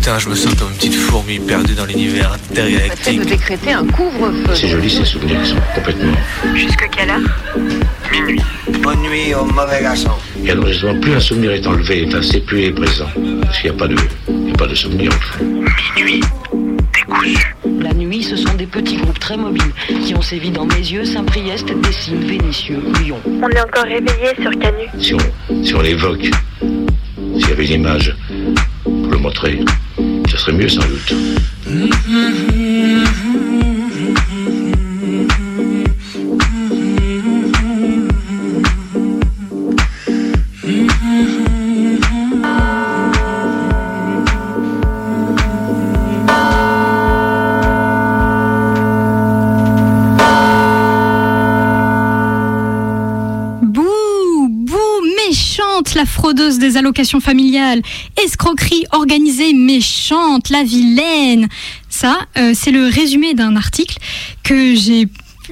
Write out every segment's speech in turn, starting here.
Putain, je me sens comme une petite fourmi perdue dans l'univers intergalactique. de décréter un couvre-feu. C'est joli ces souvenirs, sont complètement. Jusque quelle heure? Minuit. Bonne nuit au mauvais garçon. Et alors justement, plus un souvenir est enlevé, enfin, c'est plus il est présent. Parce qu'il n'y a pas de, il a pas de souvenir. Minuit. Décousu. La nuit, ce sont des petits groupes très mobiles qui ont sévi dans mes yeux, Saint-Priest, Dessines, Vénitieux, Lyon. On est encore réveillé sur Canu. Si on, si on l'évoque, s'il y avait une image pour le montrer, serait mieux sans doute. Bouh, allocations familiales. Escroquerie organisée, méchante, la vilaine. Ça, euh, c'est le résumé d'un article que j'ai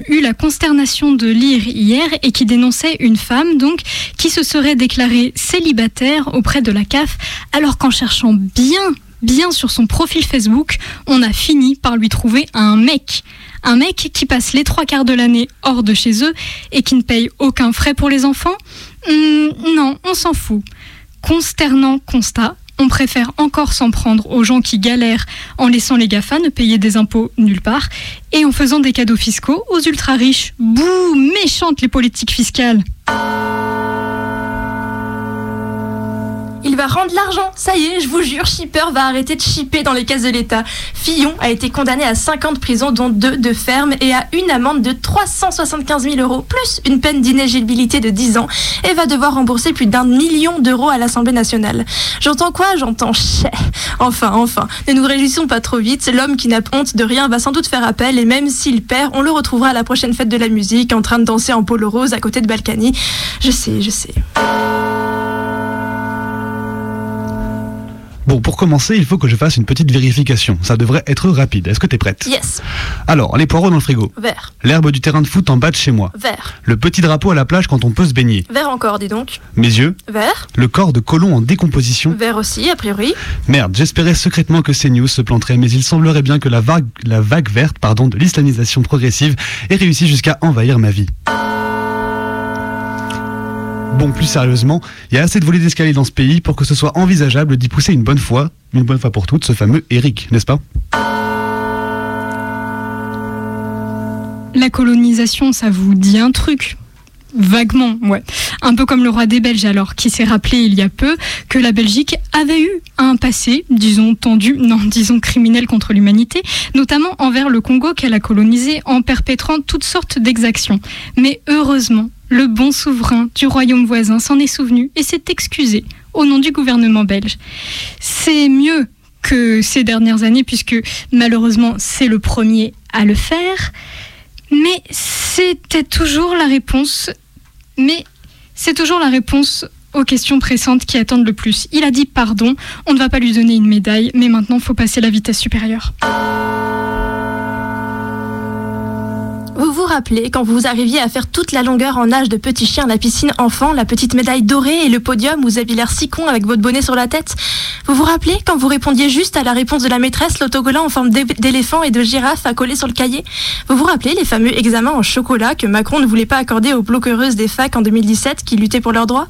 eu la consternation de lire hier et qui dénonçait une femme donc qui se serait déclarée célibataire auprès de la CAF alors qu'en cherchant bien bien sur son profil Facebook, on a fini par lui trouver un mec. Un mec qui passe les trois quarts de l'année hors de chez eux et qui ne paye aucun frais pour les enfants? Hmm, Non, on s'en fout. Consternant constat, on préfère encore s'en prendre aux gens qui galèrent en laissant les GAFA ne payer des impôts nulle part et en faisant des cadeaux fiscaux aux ultra riches. Bouh, méchantes les politiques fiscales. Il va rendre l'argent, ça y est, je vous jure, Shipper va arrêter de shipper dans les caisses de l'État. Fillon a été condamné à 50 prisons, dont 2 de ferme, et à une amende de 375 000 euros, plus une peine d'inéligibilité de 10 ans, et va devoir rembourser plus d'un million d'euros à l'Assemblée nationale. J'entends quoi? J'entends chais. Enfin, enfin, ne nous réjouissons pas trop vite, l'homme qui n'a honte de rien va sans doute faire appel, et même s'il perd, on le retrouvera à la prochaine fête de la musique, en train de danser en polo rose à côté de Balkany. Je sais, je sais. Bon, pour commencer, il faut que je fasse une petite vérification. Ça devrait être rapide. Est-ce que t'es prête? Yes. Alors, les poireaux dans le frigo. Vert. L'herbe du terrain de foot en bas de chez moi. Vert. Le petit drapeau à la plage quand on peut se baigner. Vert encore, dis donc. Mes yeux. Vert. Le corps de colon en décomposition. Vert aussi, a priori. Merde, j'espérais secrètement que CNews se planterait, mais il semblerait bien que la vague, la vague verte pardon, de l'islamisation progressive ait réussi jusqu'à envahir ma vie. Bon, plus sérieusement, il y a assez de volets d'escalier dans ce pays pour que ce soit envisageable d'y pousser une bonne fois, une bonne fois pour toutes, ce fameux Eric, n'est-ce pas? La colonisation, ça vous dit un truc? Vaguement, ouais. Un peu comme le roi des Belges alors, qui s'est rappelé il y a peu que la Belgique avait eu un passé, disons tendu, non, disons criminel contre l'humanité, notamment envers le Congo qu'elle a colonisé en perpétrant toutes sortes d'exactions. Mais heureusement, le bon souverain du royaume voisin s'en est souvenu et s'est excusé au nom du gouvernement belge. C'est mieux que ces dernières années, puisque malheureusement c'est le premier à le faire. Mais c'était toujours la réponse. Mais c'est toujours la réponse aux questions pressantes qui attendent le plus. Il a dit pardon, on ne va pas lui donner une médaille, mais maintenant faut passer la vitesse supérieure. Vous vous rappelez quand vous arriviez à faire toute la longueur en nage de petit chien la piscine enfant, la petite médaille dorée et le podium où vous aviez l'air si con avec votre bonnet sur la tête? Vous vous rappelez quand vous répondiez juste à la réponse de la maîtresse, l'autocollant en forme d'é- d'éléphant et de girafe à coller sur le cahier? Vous vous rappelez les fameux examens en chocolat que Macron ne voulait pas accorder aux bloquereuses des facs en 2017 qui luttaient pour leurs droits?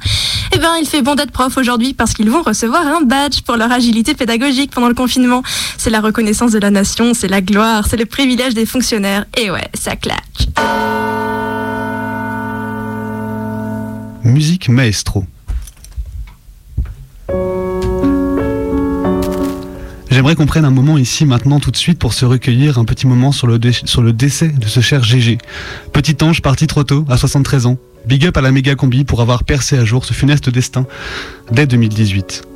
Eh bien, il fait bon d'être prof aujourd'hui parce qu'ils vont recevoir un badge pour leur agilité pédagogique pendant le confinement. C'est la reconnaissance de la nation, c'est la gloire, c'est le privilège des fonctionnaires. Et ouais, ça claque. Musique maestro. J'aimerais qu'on prenne un moment ici maintenant tout de suite pour se recueillir un petit moment sur le, décès de ce cher GG. Petit ange parti trop tôt, à 73 ans. Big up à la méga combi pour avoir percé à jour ce funeste destin dès 2018.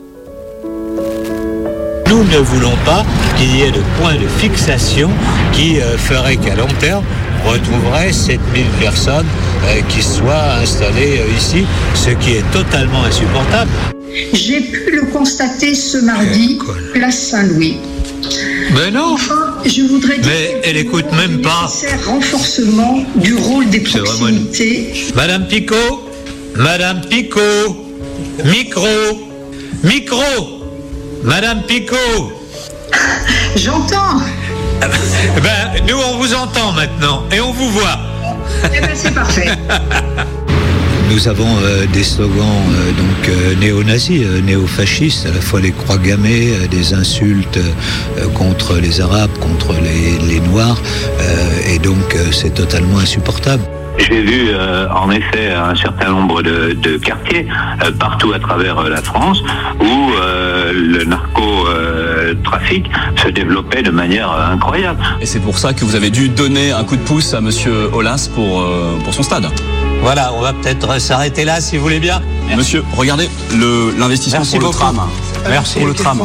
Nous ne voulons pas qu'il y ait de point de fixation qui euh, ferait qu'à long terme, on retrouverait 7000 personnes euh, qui soient installées euh, ici, ce qui est totalement insupportable. J'ai pu le constater ce mardi, place Saint-Louis. Mais non Enfin, je voudrais dire Mais elle écoute même pas. renforcement du rôle des une- proximités. Madame Picot Madame Picot Micro Micro Madame Picot J'entends. Eh ben, nous, on vous entend maintenant et on vous voit. Eh ben, c'est parfait. Nous avons euh, des slogans euh, donc euh, néo-nazis, néo-fascistes, à la fois les croix gammées, des insultes contre les Arabes, contre les, les Noirs, et donc c'est totalement insupportable. J'ai vu euh, en effet un certain nombre de, de quartiers euh, partout à travers euh, la France où euh, le narcotrafic se développait de manière euh, incroyable. Et c'est pour ça que vous avez dû donner un coup de pouce à Monsieur Olas pour, euh, pour son stade. Voilà, on va peut-être s'arrêter là si vous voulez bien. Monsieur, regardez le- l'investissement pour beaucoup. le tram. Merci. Pour le tram.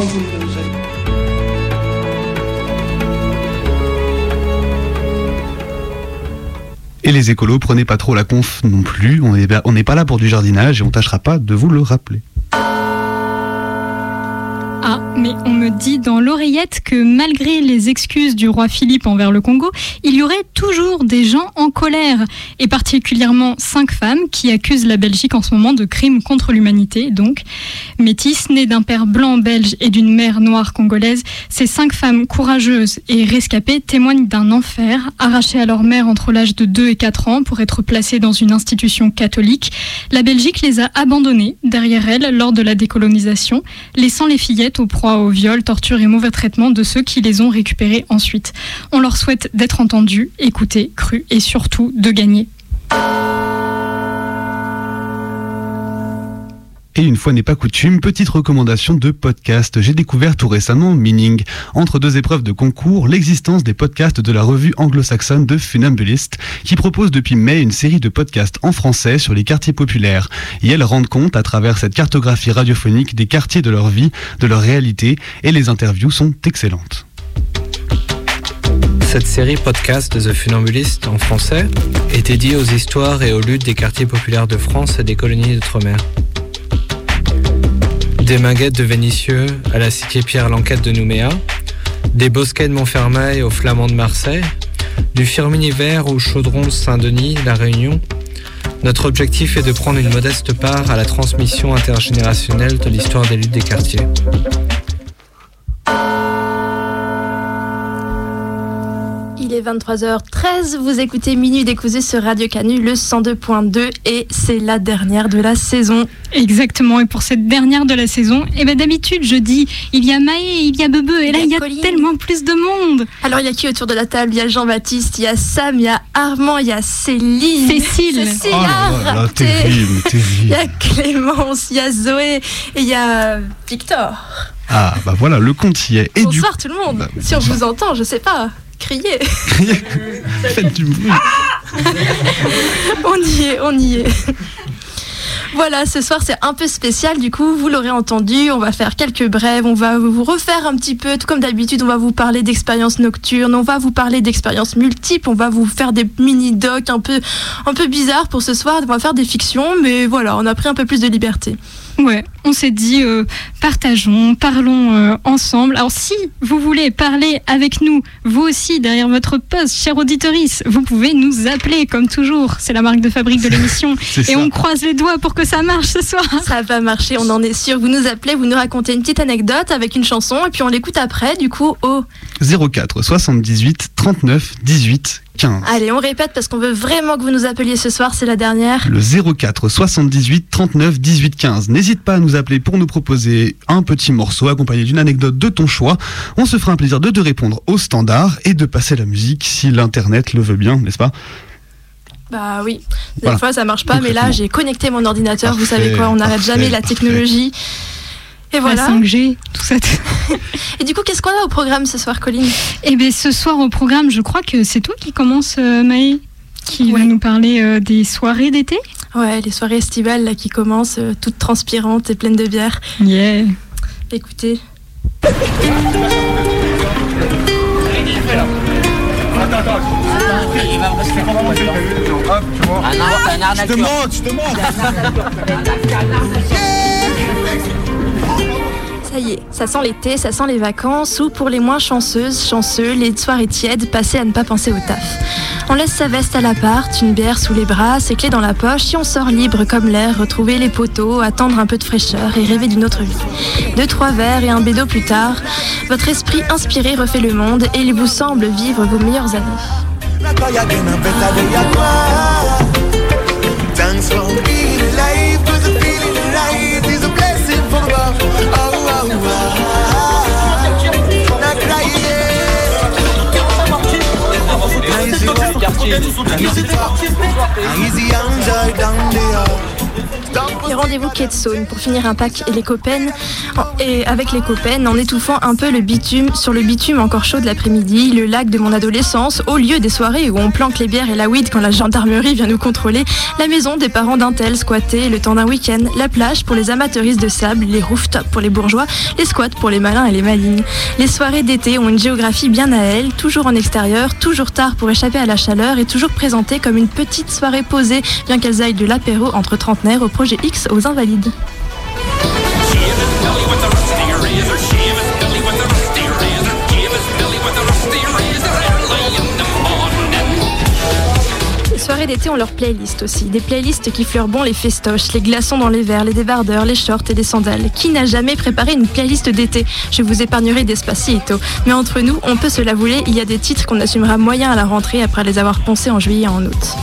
Et les écolos, prenez pas trop la conf non plus. On n'est pas là pour du jardinage et on tâchera pas de vous le rappeler. Ah, mais on me dit dans l'oreillette que malgré les excuses du roi Philippe envers le Congo, il y aurait toujours des gens en colère, et particulièrement cinq femmes qui accusent la Belgique en ce moment de crimes contre l'humanité. Donc, métisses nées d'un père blanc belge et d'une mère noire congolaise, ces cinq femmes courageuses et rescapées témoignent d'un enfer, arrachées à leur mère entre l'âge de 2 et 4 ans pour être placées dans une institution catholique. La Belgique les a abandonnées derrière elle lors de la décolonisation, laissant les fillettes aux proies au viol, torture et mauvais traitement de ceux qui les ont récupérées ensuite. On leur souhaite d'être entendus, écoutés, crus et surtout de gagner. Une fois n'est pas coutume, petite recommandation de podcast. J'ai découvert tout récemment Meaning. Entre deux épreuves de concours, l'existence des podcasts de la revue anglo-saxonne de Funambulist, qui propose depuis mai une série de podcasts en français sur les quartiers populaires. Et elles rendent compte, à travers cette cartographie radiophonique, des quartiers de leur vie, de leur réalité, et les interviews sont excellentes. Cette série podcast de The Funambulist en français est dédiée aux histoires et aux luttes des quartiers populaires de France et des colonies d'outre-mer. Des Minguettes de Vénissieux à la cité Pierre l'Enquête de Nouméa, des Bosquets de Montfermeil aux Flamands de Marseille, du Firminiver au Chaudron de Saint-Denis, La Réunion. Notre objectif est de prendre une modeste part à la transmission intergénérationnelle de l'histoire des luttes des quartiers. Il est 23h13, vous écoutez Minuit décousu sur Radio Canu, le 102.2 et c'est la dernière de la saison. Exactement, et pour cette dernière de la saison, eh ben d'habitude je dis il y a Maë, il y a Bebe, et là il y a tellement plus de monde. Alors il y a qui autour de la table Il y a Jean-Baptiste, il y a Sam, il y a Armand, il y a Céline. Cécile. Cécile, Oh là ah, là là, raté. terrible, Il terrible. y a Clémence, il y a Zoé et il y a Victor. Ah, bah voilà, le compte y est. Et du bonsoir tout le monde. Bah, si on vous entend, je sais pas, criez. Faites du bruit. on y est, on y est. Voilà, ce soir c'est un peu spécial, du coup, vous l'aurez entendu, on va faire quelques brèves, on va vous refaire un petit peu, tout comme d'habitude, on va vous parler d'expériences nocturnes, on va vous parler d'expériences multiples, on va vous faire des mini-docs un peu, un peu bizarres pour ce soir, on va faire des fictions, mais voilà, on a pris un peu plus de liberté. Ouais, on s'est dit euh, partageons, parlons euh, ensemble. Alors si vous voulez parler avec nous, vous aussi derrière votre poste, cher auditorice, vous pouvez nous appeler comme toujours. C'est la marque de fabrique de l'émission et ça. on croise les doigts pour que ça marche ce soir. Ça va marcher, on en est sûr. Vous nous appelez, vous nous racontez une petite anecdote avec une chanson, et puis on l'écoute après, du coup, au 04 78 39 18 15. Allez, on répète parce qu'on veut vraiment que vous nous appeliez ce soir, c'est la dernière. Le 04 78 39 18 15. N'hésite pas à nous appeler pour nous proposer un petit morceau accompagné d'une anecdote de ton choix. On se fera un plaisir de te répondre au standard et de passer la musique si l'internet le veut bien, n'est-ce pas? Bah oui, des Voilà. fois ça marche pas, mais là j'ai connecté mon ordinateur, vous savez quoi, on n'arrête jamais la parfait. Et voilà. 5G, tout ça. Et du coup, qu'est-ce qu'on a au programme ce soir, Colline Eh bien, ce soir au programme, je crois que c'est toi qui commence, euh, Maë, qui va nous parler euh, des soirées d'été. Ouais, les soirées estivales là qui commencent, euh, toutes transpirantes et pleines de bière. Yeah. Écoutez. Je te montre, je te Ça ça sent l'été, ça sent les vacances, ou pour les moins chanceuses, chanceux, les soirées tièdes passées à ne pas penser au taf. On laisse sa veste à l'appart, une bière sous les bras, ses clés dans la poche, et on sort libre comme l'air, retrouver les poteaux, attendre un peu de fraîcheur et rêver d'une autre vie. Deux, trois verres et un bédo plus tard, votre esprit inspiré refait le monde et il vous semble vivre vos meilleures années. Easy, easy, easy, easy, easy, Et rendez-vous Ketson pour finir un pack et les copains et avec les copains en étouffant un peu le bitume sur le bitume encore chaud de l'après-midi, le lac de mon adolescence, au lieu des soirées où on planque les bières et la weed quand la gendarmerie vient nous contrôler, la maison des parents d'un tel squatté le temps d'un week-end, la plage pour les amateuristes de sable, les rooftops pour les bourgeois, les squats pour les malins et les malignes. Les soirées d'été ont une géographie bien à elles, toujours en extérieur, toujours tard pour échapper à la chaleur et toujours présentées comme une petite soirée posée, bien qu'elles aillent de l'apéro entre trentenaires au projet X aux invalides. Les soirées d'été ont leurs playlists aussi. Des playlists qui fleurent bon les festoches, les glaçons dans les verres, les débardeurs, les shorts et les sandales. Qui n'a jamais préparé une playlist d'été? Je vous épargnerai Despacito. Mais entre nous, on peut se l'avouer, il y a des titres qu'on assumera moyen à la rentrée après les avoir poncés en juillet et en août.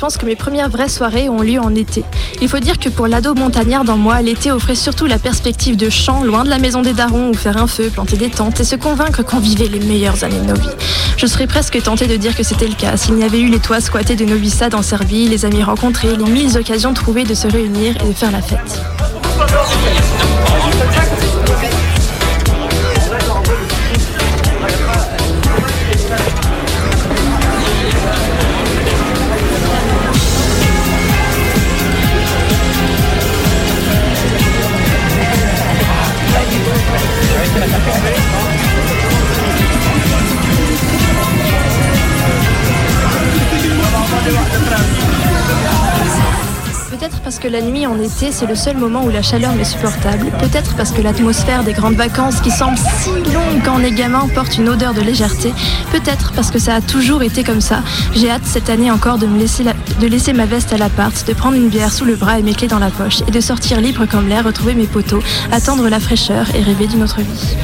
Pense que mes premières vraies soirées ont lieu en été. Il faut dire que pour l'ado montagnard dans moi, l'été offrait surtout la perspective de champs loin de la maison des darons où faire un feu, planter des tentes et se convaincre qu'on vivait les meilleures années de nos vies. Je serais presque tentée de dire que c'était le cas s'il n'y avait eu les toits squattés de Novissade en Serbie, les amis rencontrés, les mille occasions trouvées de se réunir et de faire la fête. La nuit en été, c'est le seul moment où la chaleur m'est supportable. Peut-être parce que l'atmosphère des grandes vacances, qui semble si longue quand on est gamin, porte une odeur de légèreté. Peut-être parce que ça a toujours été comme ça. J'ai hâte cette année encore de, me laisser de laisser ma veste à l'appart, de prendre une bière sous le bras et mes clés dans la poche, et de sortir libre comme l'air, retrouver mes poteaux, attendre la fraîcheur et rêver d'une autre vie.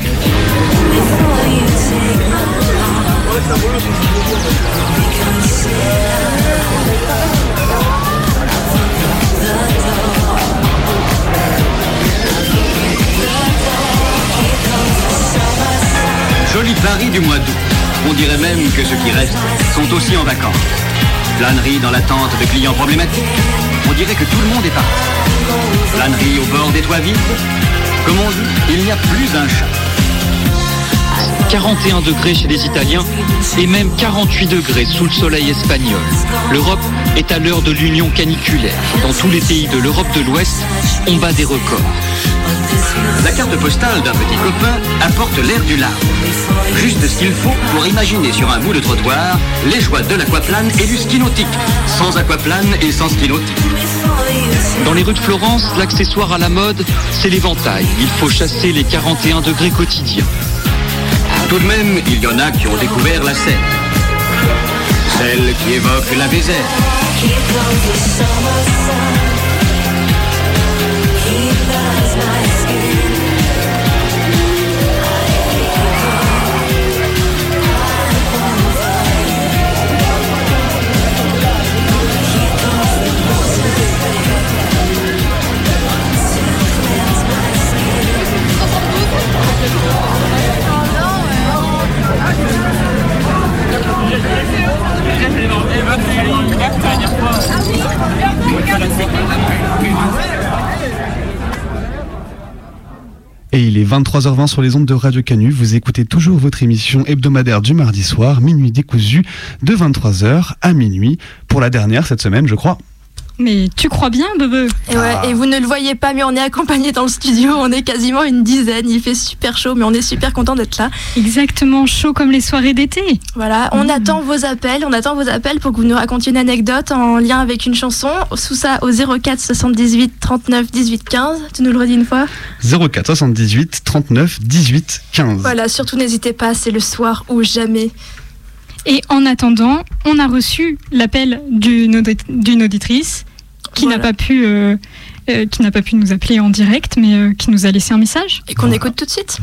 Paris du mois d'août. On dirait même que ceux qui restent sont aussi en vacances. Planerie dans l'attente de clients problématiques. On dirait que tout le monde est parti. Planerie au bord des toits vides. Comme on dit, il n'y a plus un chat. 41 degrés chez les Italiens et même 48 degrés sous le soleil espagnol. L'Europe est à l'heure de l'union caniculaire. Dans tous les pays de l'Europe de l'Ouest, on bat des records. La carte postale d'un petit copain apporte l'air du large. Juste ce qu'il faut pour imaginer sur un bout de trottoir les joies de l'aquaplane et du ski nautique. Sans aquaplane et sans ski nautique. Dans les rues de Florence, l'accessoire à la mode, c'est l'éventail. Il faut chasser les 41 degrés quotidiens. Tout de même, il y en a qui ont découvert la scène. Celle qui évoque la Vézère. Et il est 23h20 sur les ondes de Radio Canu. Vous écoutez toujours votre émission hebdomadaire du mardi soir, minuit décousu, de 23h à minuit, pour la dernière cette semaine, je crois. Mais tu crois bien, Bebe et, ouais, et vous ne le voyez pas, mais on est accompagné dans le studio. On est quasiment une dizaine. Il fait super chaud, mais on est super content d'être là. Exactement, chaud comme les soirées d'été. Voilà, on attend vos appels. On attend vos appels pour que vous nous racontiez une anecdote en lien avec une chanson. Sous ça, au 04 78 39 18 15. Tu nous le redis une fois 04 78 39 18 15. Voilà, surtout n'hésitez pas, c'est le soir ou jamais. Et en attendant, on a reçu l'appel d'une auditrice qui n'a pas pu. Euh, euh, qui n'a pas pu nous appeler en direct, mais euh, qui nous a laissé un message. Et qu'on écoute tout de suite?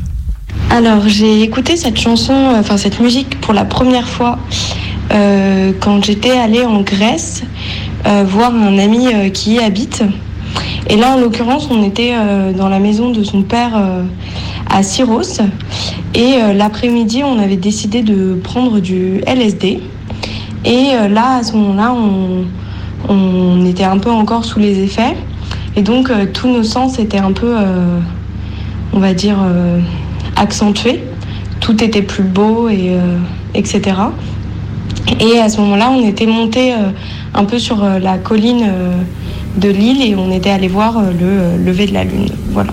Alors, j'ai écouté cette chanson, enfin cette musique pour la première fois quand j'étais allée en Grèce voir un ami qui y habite. Et là, en l'occurrence, on était dans la maison de son père à Syros. Et l'après-midi, on avait décidé de prendre du LSD. Et là, à ce moment-là, on, était un peu encore sous les effets. Et donc, euh, tous nos sens étaient un peu, euh, on va dire, euh, accentués. Tout était plus beau, et, etc. Et à ce moment-là, on était monté un peu sur la colline de l'île et on était allé voir le lever de la lune. Voilà.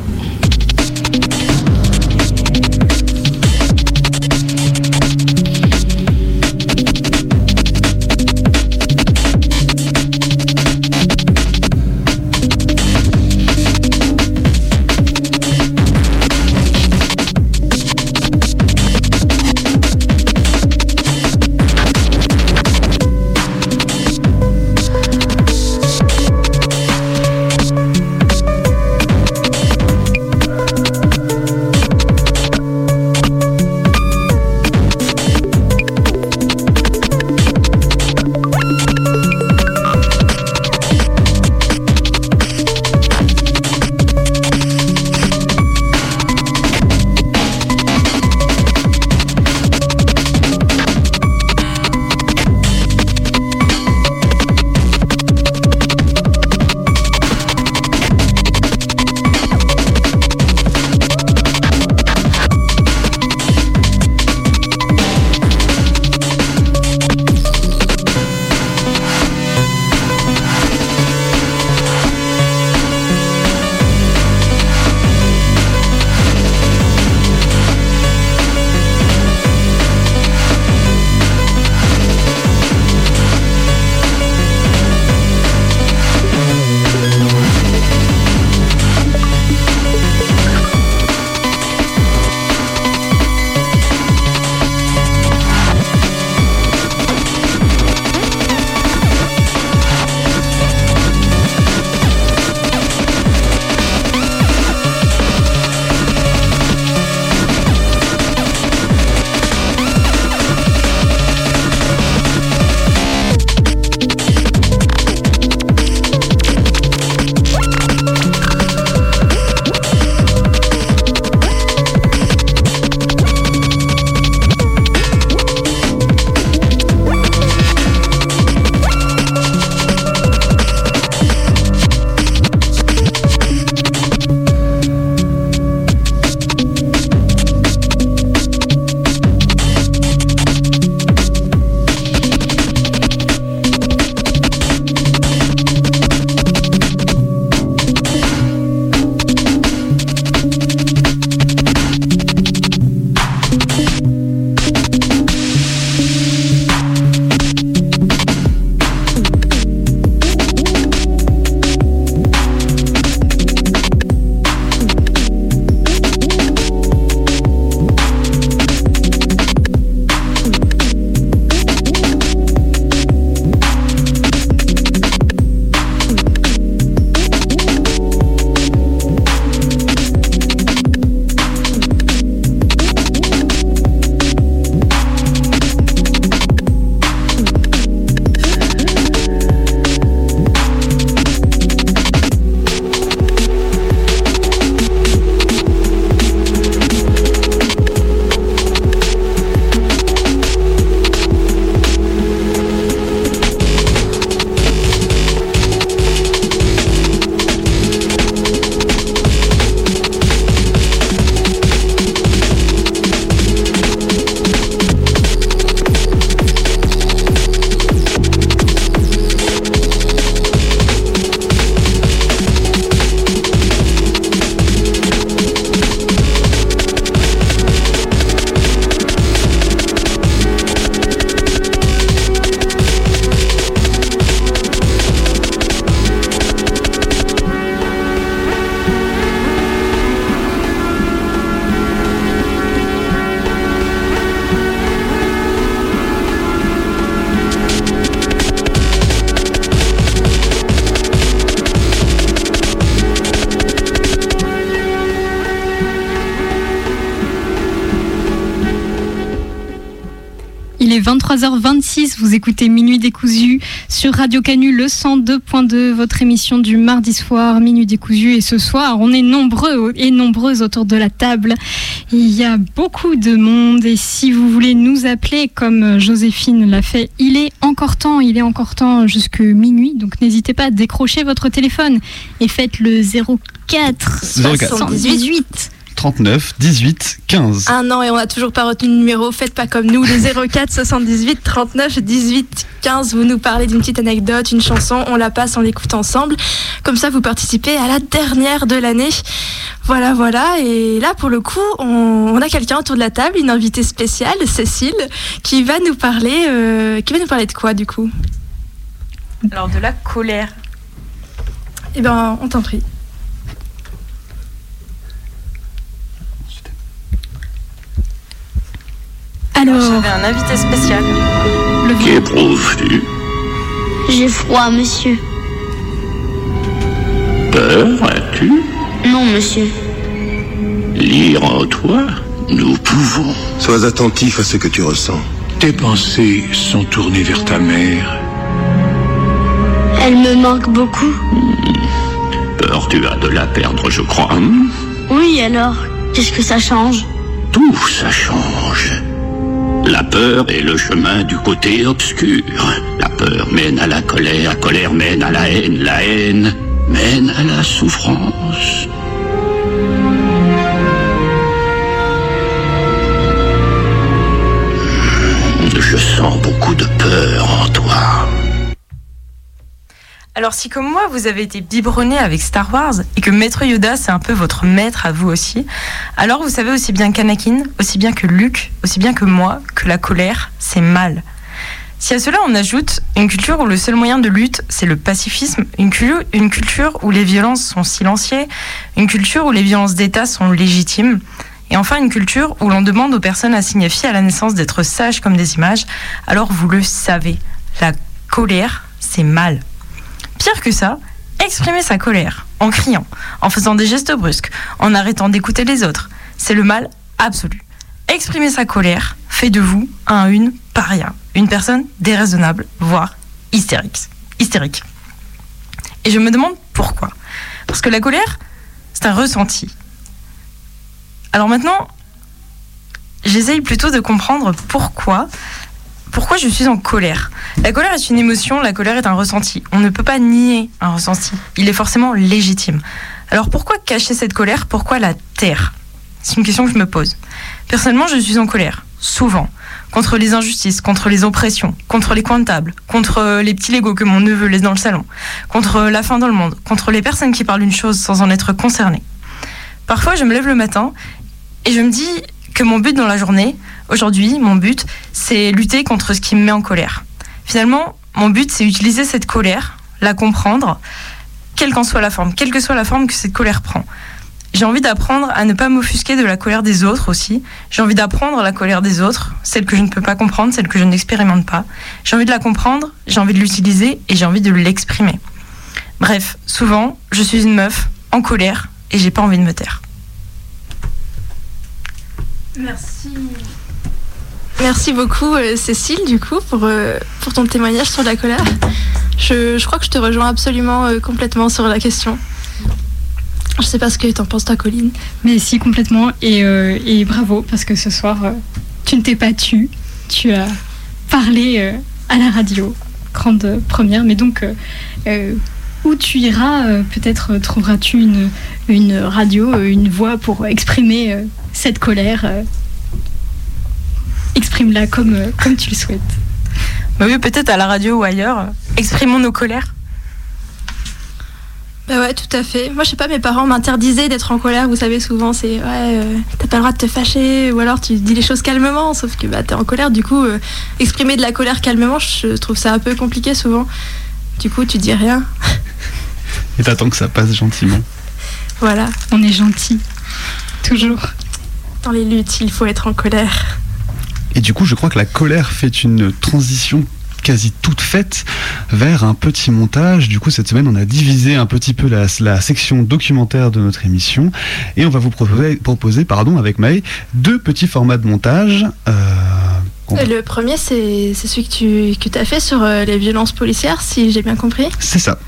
23h26, vous écoutez Minuit décousu sur Radio Canu, le 102.2, votre émission du mardi soir, Minuit décousu. Et ce soir, on est nombreux et nombreuses autour de la table. Il y a beaucoup de monde et si vous voulez nous appeler comme Joséphine l'a fait, il est encore temps, il est encore temps jusque minuit. Donc n'hésitez pas à décrocher votre téléphone et faites le 04 78 39 18 15. Un an et on n'a toujours pas retenu le numéro. Faites pas comme nous, le 04 78 39 18 15. Vous nous parlez d'une petite anecdote, une chanson, on la passe, on l'écoute ensemble. Comme ça, vous participez à la dernière de l'année. Voilà, voilà. Et là, pour le coup, on, a quelqu'un autour de la table, une invitée spéciale, Cécile, qui va nous parler, euh, qui va nous parler de quoi du coup? Alors de la colère. Eh ben, on t'en prie. Alors, j'avais un invité spécial. Qu'éprouves-tu J'ai froid, monsieur. Peur as-tu? Non, monsieur. Lire en toi, nous pouvons. Sois attentif à ce que tu ressens. Tes pensées sont tournées vers ta mère. Elle me manque beaucoup. Peur tu as de la perdre, je crois. hein? Oui, alors, qu'est-ce que ça change? Tout ça change. La peur est le chemin du côté obscur. La peur mène à la colère, la colère mène à la haine, la haine mène à la souffrance. Alors si comme moi vous avez été biberonné avec Star Wars et que Maître Yoda c'est un peu votre maître à vous aussi, alors vous savez aussi bien qu'Anakin, aussi bien que Luke, aussi bien que moi, que la colère c'est mal. Si à cela on ajoute une culture où le seul moyen de lutte c'est le pacifisme, une, culture où les violences sont silenciées, une culture où les violences d'État sont légitimes, et enfin une culture où l'on demande aux personnes à signifier à la naissance d'être sages comme des images, alors vous le savez, la colère c'est mal. Pire que ça, exprimer sa colère en criant, en faisant des gestes brusques, en arrêtant d'écouter les autres, c'est le mal absolu. Exprimer sa colère fait de vous un une paria, une personne déraisonnable, voire hystérique. hystérique. Et je me demande pourquoi. Parce que la colère, c'est un ressenti. Alors maintenant, j'essaye plutôt de comprendre pourquoi pourquoi je suis en colère? La colère est une émotion, la colère est un ressenti. On ne peut pas nier un ressenti. Il est forcément légitime. Alors pourquoi cacher cette colère? Pourquoi la taire? C'est une question que je me pose. Personnellement, je suis en colère, souvent, contre les injustices, contre les oppressions, contre les coins de table, contre les petits Legos que mon neveu laisse dans le salon, contre la faim dans le monde, contre les personnes qui parlent d'une chose sans en être concernées. Parfois, je me lève le matin et je me dis que mon but dans la journée, aujourd'hui, mon but, c'est lutter contre ce qui me met en colère. Finalement, mon but, c'est utiliser cette colère, la comprendre, quelle qu'en soit la forme, quelle que soit la forme que cette colère prend. J'ai envie d'apprendre à ne pas m'offusquer de la colère des autres aussi. J'ai envie d'apprendre la colère des autres, celle que je ne peux pas comprendre, celle que je n'expérimente pas. J'ai envie de la comprendre, j'ai envie de l'utiliser et j'ai envie de l'exprimer. Bref, souvent, je suis une meuf en colère et j'ai pas envie de me taire. Merci. Merci beaucoup euh, Cécile du coup pour, euh, pour ton témoignage sur la colère. Je, je, crois que je te rejoins absolument euh, complètement sur la question. Je sais pas ce que t'en penses toi Colline. Mais si complètement et, et bravo parce que ce soir tu ne t'es pas tu, tu as parlé à la radio, grande première, mais donc où tu iras, peut-être trouveras-tu une, une radio, une voix pour exprimer cette colère exprime-la comme, euh, comme tu le souhaites. Bah oui, peut-être à la radio ou ailleurs. Exprimons nos colères. Bah ouais, tout à fait. Moi, je sais pas, mes parents m'interdisaient d'être en colère. Vous savez, souvent, c'est ouais, euh, t'as pas le droit de te fâcher, ou alors tu dis les choses calmement, sauf que bah, t'es en colère. Du coup, euh, exprimer de la colère calmement, je trouve ça un peu compliqué souvent. Du coup, tu dis rien. Et t'attends que ça passe gentiment. Voilà. On est gentil. Toujours. Dans les luttes, il faut être en colère. Et du coup, je crois que la colère fait une transition quasi toute faite vers un petit montage. Du coup, cette semaine, on a divisé un petit peu la, la section documentaire de notre émission et on va vous proposer, proposer pardon, avec Maë, deux petits formats de montage. Euh, Le premier, c'est celui que tu que as fait sur euh, les violences policières, si j'ai bien compris. C'est ça.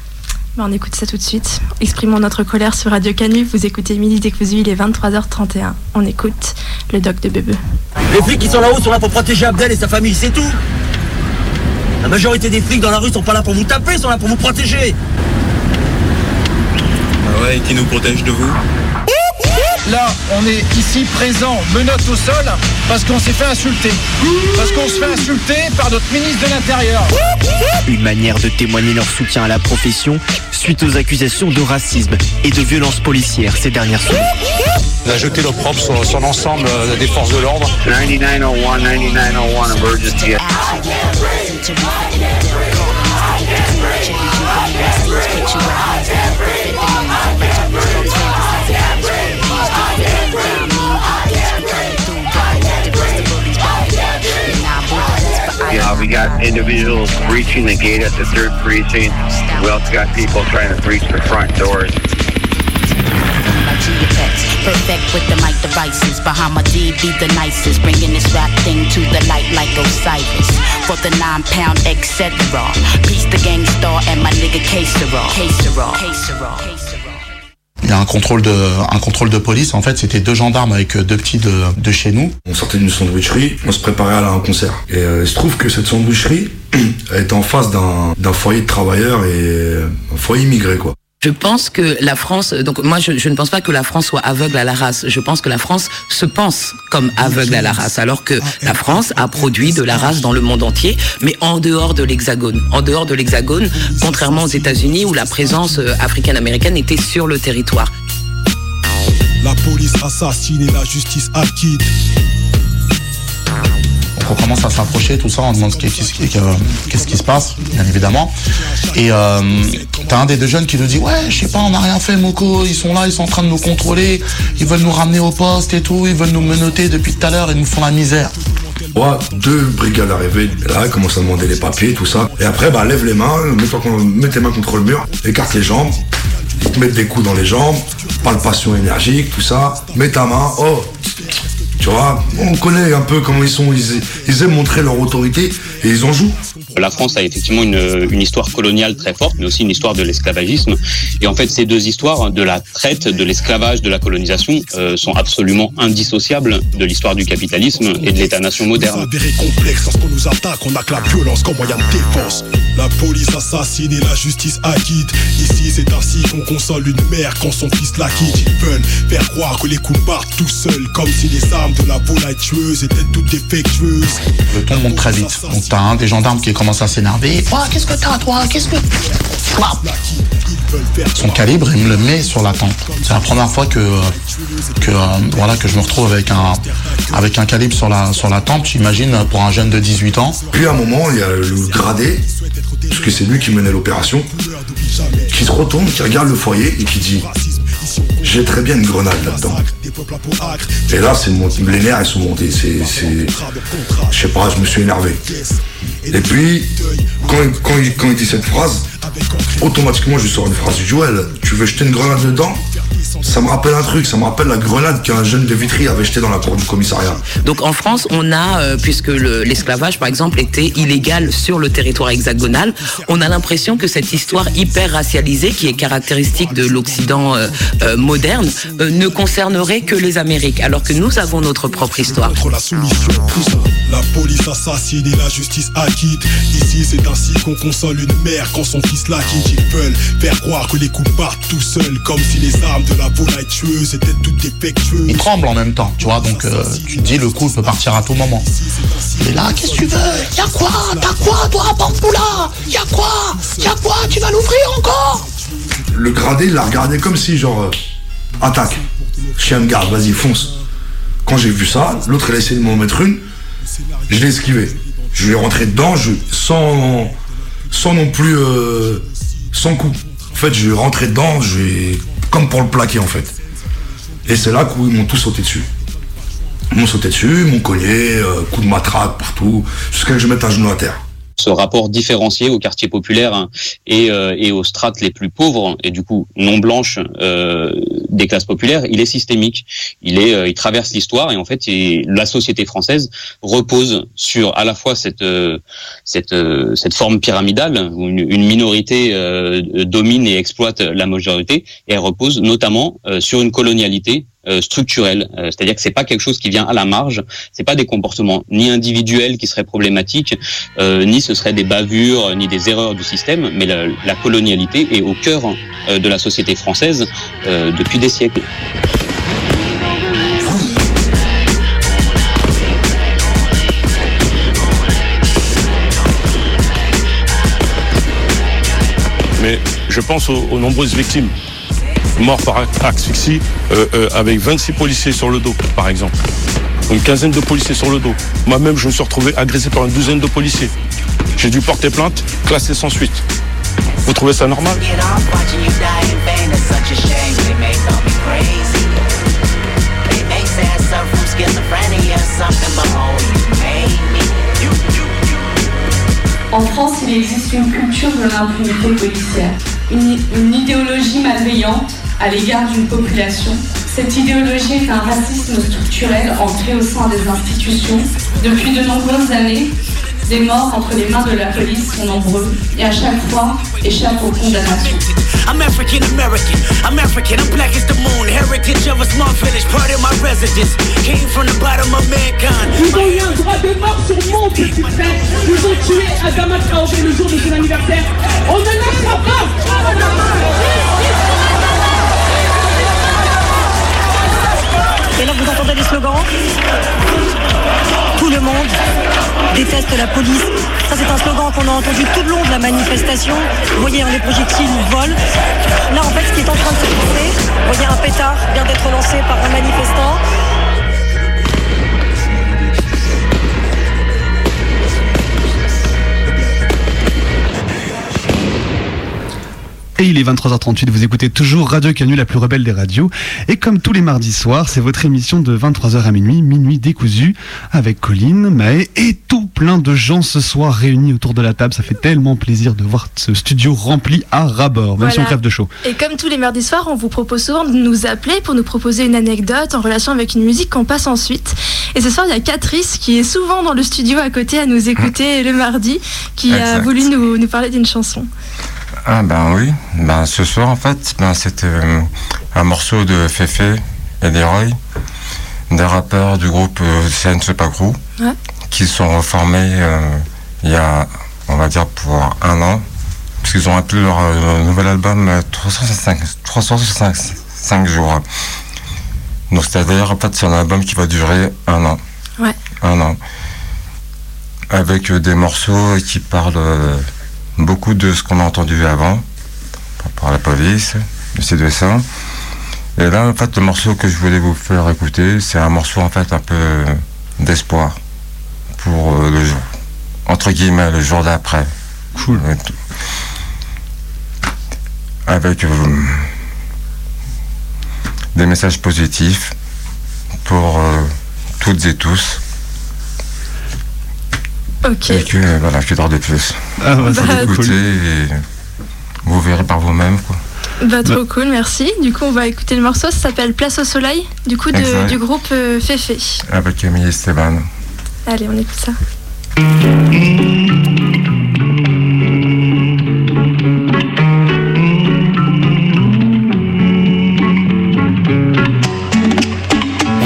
Bah, on écoute ça tout de suite. Exprimons notre colère sur Radio Canu. Vous écoutez Midi Décousu, il est 23h31. On écoute le doc de Bebe. Les flics qui sont là-haut sont là pour protéger Abdel et sa famille, c'est tout. La majorité des flics dans la rue sont pas là pour vous taper, sont là pour vous protéger. Ah ouais, et qui nous protège de vous? Là, on est ici présent, menottes au sol, parce qu'on s'est fait insulter. Parce qu'on se fait insulter par notre ministre de l'Intérieur. Une manière de témoigner leur soutien à la profession suite aux accusations de racisme et de violence policière ces dernières semaines. On a jeté l'opprobre sur, sur l'ensemble euh, des forces de l'ordre. 9901, 9901 emergency. Know, we got individuals breaching the gate at the third precinct. We also got people trying to breach the front doors. Perfect with the mic devices. Bahama D be the nicest. Bringing this rap thing to the light like Osiris. For the nine pound, etc. Peace the gangster and my nigga K-Sera. K-Sera. K-Sera. Il y a un contrôle de, un contrôle de police. En fait, c'était deux gendarmes avec deux petits de, de chez nous. On sortait d'une sandwicherie, on se préparait à aller à un concert. Et euh, il se trouve que cette sandwicherie était en face d'un d'un foyer de travailleurs et un foyer immigré, quoi. Je pense que la France, donc moi je, je ne pense pas que la France soit aveugle à la race. Je pense que la France se pense comme aveugle à la race, alors que la France a produit de la race dans le monde entier, mais en dehors de l'Hexagone. En dehors de l'Hexagone, contrairement aux États-Unis où la présence euh, africaine-américaine était sur le territoire. La police assassine et la justice acquitte. On commence à s'approcher, tout ça, on demande qu'est- qu'est-ce qui, euh, qu'est-ce qui se passe, bien évidemment. Et euh, t'as un des deux jeunes qui nous dit ouais, je sais pas, on n'a rien fait, Moko, ils sont là, ils sont en train de nous contrôler, ils veulent nous ramener au poste et tout, ils veulent nous menotter depuis tout à l'heure, ils nous font la misère. Ouais, deux brigades arrivées, là, ils commencent à demander les papiers, tout ça. Et après, bah, lève les mains, mets, mets tes mains contre le mur, écarte les jambes, mettent des coups dans les jambes, palpation énergique, tout ça. Mets ta main, oh, tu vois, on connaît un peu comment ils sont, ils, ils aiment montrer leur autorité et ils en jouent. La France a effectivement une, une histoire coloniale très forte, mais aussi une histoire de l'esclavagisme. Et en fait, ces deux histoires, de la traite, de l'esclavage, de la colonisation, euh, sont absolument indissociables de l'histoire du capitalisme et de l'État-nation moderne. Avéré complexe lorsqu'on nous attaque, on n'a que la violence comme moyen de défense. La police assassine et la justice acquitte. Ici, c'est ainsi qu'on console une mère quand son fils la quitte. Ils veulent faire croire que les coups partent tout seuls, comme si les armes de la volaille tueuse étaient toutes défectueuses. Le ton monte très vite. Donc un des gendarmes qui commence à s'énerver. Qu'est-ce que t'as, toi? Qu'est-ce que. Son calibre, il me le met sur la tempe. C'est la première fois que, euh, voilà, que je me retrouve avec un, avec un calibre sur la, sur la tempe. J'imagine pour un jeune de 18 ans. Puis à un moment, il y a le gradé, parce que c'est lui qui menait l'opération, qui se retourne, qui regarde le foyer et qui dit J'ai très bien une grenade là-dedans. Et là, c'est mon... les nerfs, ils sont montés. C'est. Je sais pas, je me suis énervé. Et puis, quand, quand, quand il dit cette phrase, automatiquement, je sors une phrase du Joël. Tu veux jeter une grenade dedans? Ça me rappelle un truc, ça me rappelle la grenade qu'un jeune de Vitry avait jetée dans la cour du commissariat. Donc en France, on a, euh, puisque le- l'esclavage par exemple était illégal sur le territoire hexagonal, on a l'impression que cette histoire hyper racialisée, qui est caractéristique de l'Occident euh, euh, moderne, euh, ne concernerait que les Amériques, alors que nous avons notre propre histoire. Contre la soumission, la police assassine et la justice acquitte. Ici, c'est ainsi qu'on console une mère quand son fils la quitte. Ils veulent faire croire que les coups partent tout seuls, comme si les armes de la volaille tueuse. Il tremble en même temps, tu vois. Donc euh, tu te dis, le coup peut partir à tout moment. Et là, qu'est-ce que tu veux? Y'a quoi? T'as quoi, toi, Bamboula Y'a quoi? Y'a quoi? Tu vas l'ouvrir encore? Le gradé, il l'a regardé comme si, genre, euh, attaque. Chien de garde, vas-y, fonce. Quand j'ai vu ça, l'autre, il a essayé de m'en mettre une. Je l'ai esquivé. Je lui ai rentré dedans, je, sans, sans non plus, euh, sans coup. En fait, je lui ai rentré dedans, je lui ai- comme pour le plaquer, en fait. Et c'est là qu'ils m'ont tous sauté dessus. Ils m'ont sauté dessus, m'ont cogné, euh, coup de matraque partout, jusqu'à que je mette un genou à terre. Ce rapport différencié aux quartiers populaires hein, et, euh, et aux strates les plus pauvres et du coup non blanches euh, des classes populaires, il est systémique. Il est, euh, il traverse l'histoire et en fait, la société française repose sur à la fois cette euh, cette euh, cette forme pyramidale où une, une minorité euh, domine et exploite la majorité et elle repose notamment sur une colonialité euh, structurelle, Euh, c'est-à-dire que c'est pas quelque chose qui vient à la marge, c'est pas des comportements ni individuels qui seraient problématiques, euh, ni ce seraient des bavures, ni des erreurs du système, mais la, colonialité est au cœur de la société française depuis des siècles. mais je pense aux nombreuses victimes morts par asphyxie euh, euh, avec 26 policiers sur le dos, par exemple. Une quinzaine de policiers sur le dos. Moi-même, je me suis retrouvé agressé par une douzaine de policiers. J'ai dû porter plainte, classé sans suite. Vous trouvez ça normal? En France, il existe une culture de l'impunité policière, une idéologie malveillante à l'égard d'une population. Cette idéologie est un racisme structurel ancré au sein des institutions. Depuis de nombreuses années, les morts entre les mains de la police sont nombreux et à chaque fois échappent aux condamnations. I'm African American. I'm African. I'm black as the moon. Heritage of a small village, part of my residence. Came from the bottom of mankind. Ils ont eu un droit de mort sur mon petit frère. Ils ont tué Adama Traoré le jour de son anniversaire. On ne lâchera Et là, vous entendez les slogans Tout le monde déteste la police. Ça, c'est un slogan qu'on a entendu tout le long de la manifestation. Vous voyez, hein, les projectiles volent. Là, en fait, ce qui est en train de se passer, vous voyez un pétard vient d'être lancé par un manifestant. Et il est 23h38, vous écoutez toujours Radio Canu, la plus rebelle des radios. Et comme tous les mardis soirs, c'est votre émission de 23h à minuit, minuit décousu, avec Colline, Maë et tout plein de gens ce soir réunis autour de la table. Ça fait tellement plaisir de voir ce studio rempli à ras-bord, même si on Voilà. crève de chaud. Et comme tous les mardis soirs, on vous propose souvent de nous appeler pour nous proposer une anecdote en relation avec une musique qu'on passe ensuite. Et ce soir, il y a Catrice qui est souvent dans le studio à côté à nous écouter le mardi, qui a voulu nous, nous parler d'une chanson. Ah ben oui, ben ce soir en fait, ben c'était euh, un morceau de Fefe et Leroy, des rappeurs du groupe euh, CN Pas Crew, Ouais. qui sont reformés euh, il y a, on va dire, pour un an, parce qu'ils ont appelé leur euh, nouvel album euh, 365, 365 jours. Donc c'est-à-dire en fait c'est un album qui va durer un an. Ouais. Un an. Avec euh, des morceaux qui parlent euh, beaucoup de ce qu'on a entendu avant, par la police, de ces dessins. Et là, en fait, le morceau que je voulais vous faire écouter, c'est un morceau en fait un peu d'espoir pour euh, le jour, entre guillemets, le jour d'après. Cool. Avec euh, des messages positifs pour euh, toutes et tous. Ok. Et que, euh, voilà, que d'or de plus. Ah, bah, ça Bah, Écoutez cool. et vous verrez par vous-même, quoi. Bah, trop cool, merci. Du coup, on va écouter le morceau, ça s'appelle Place au Soleil, du coup, de- du groupe euh, Fefe. Avec Camille Esteban. Allez, on écoute ça.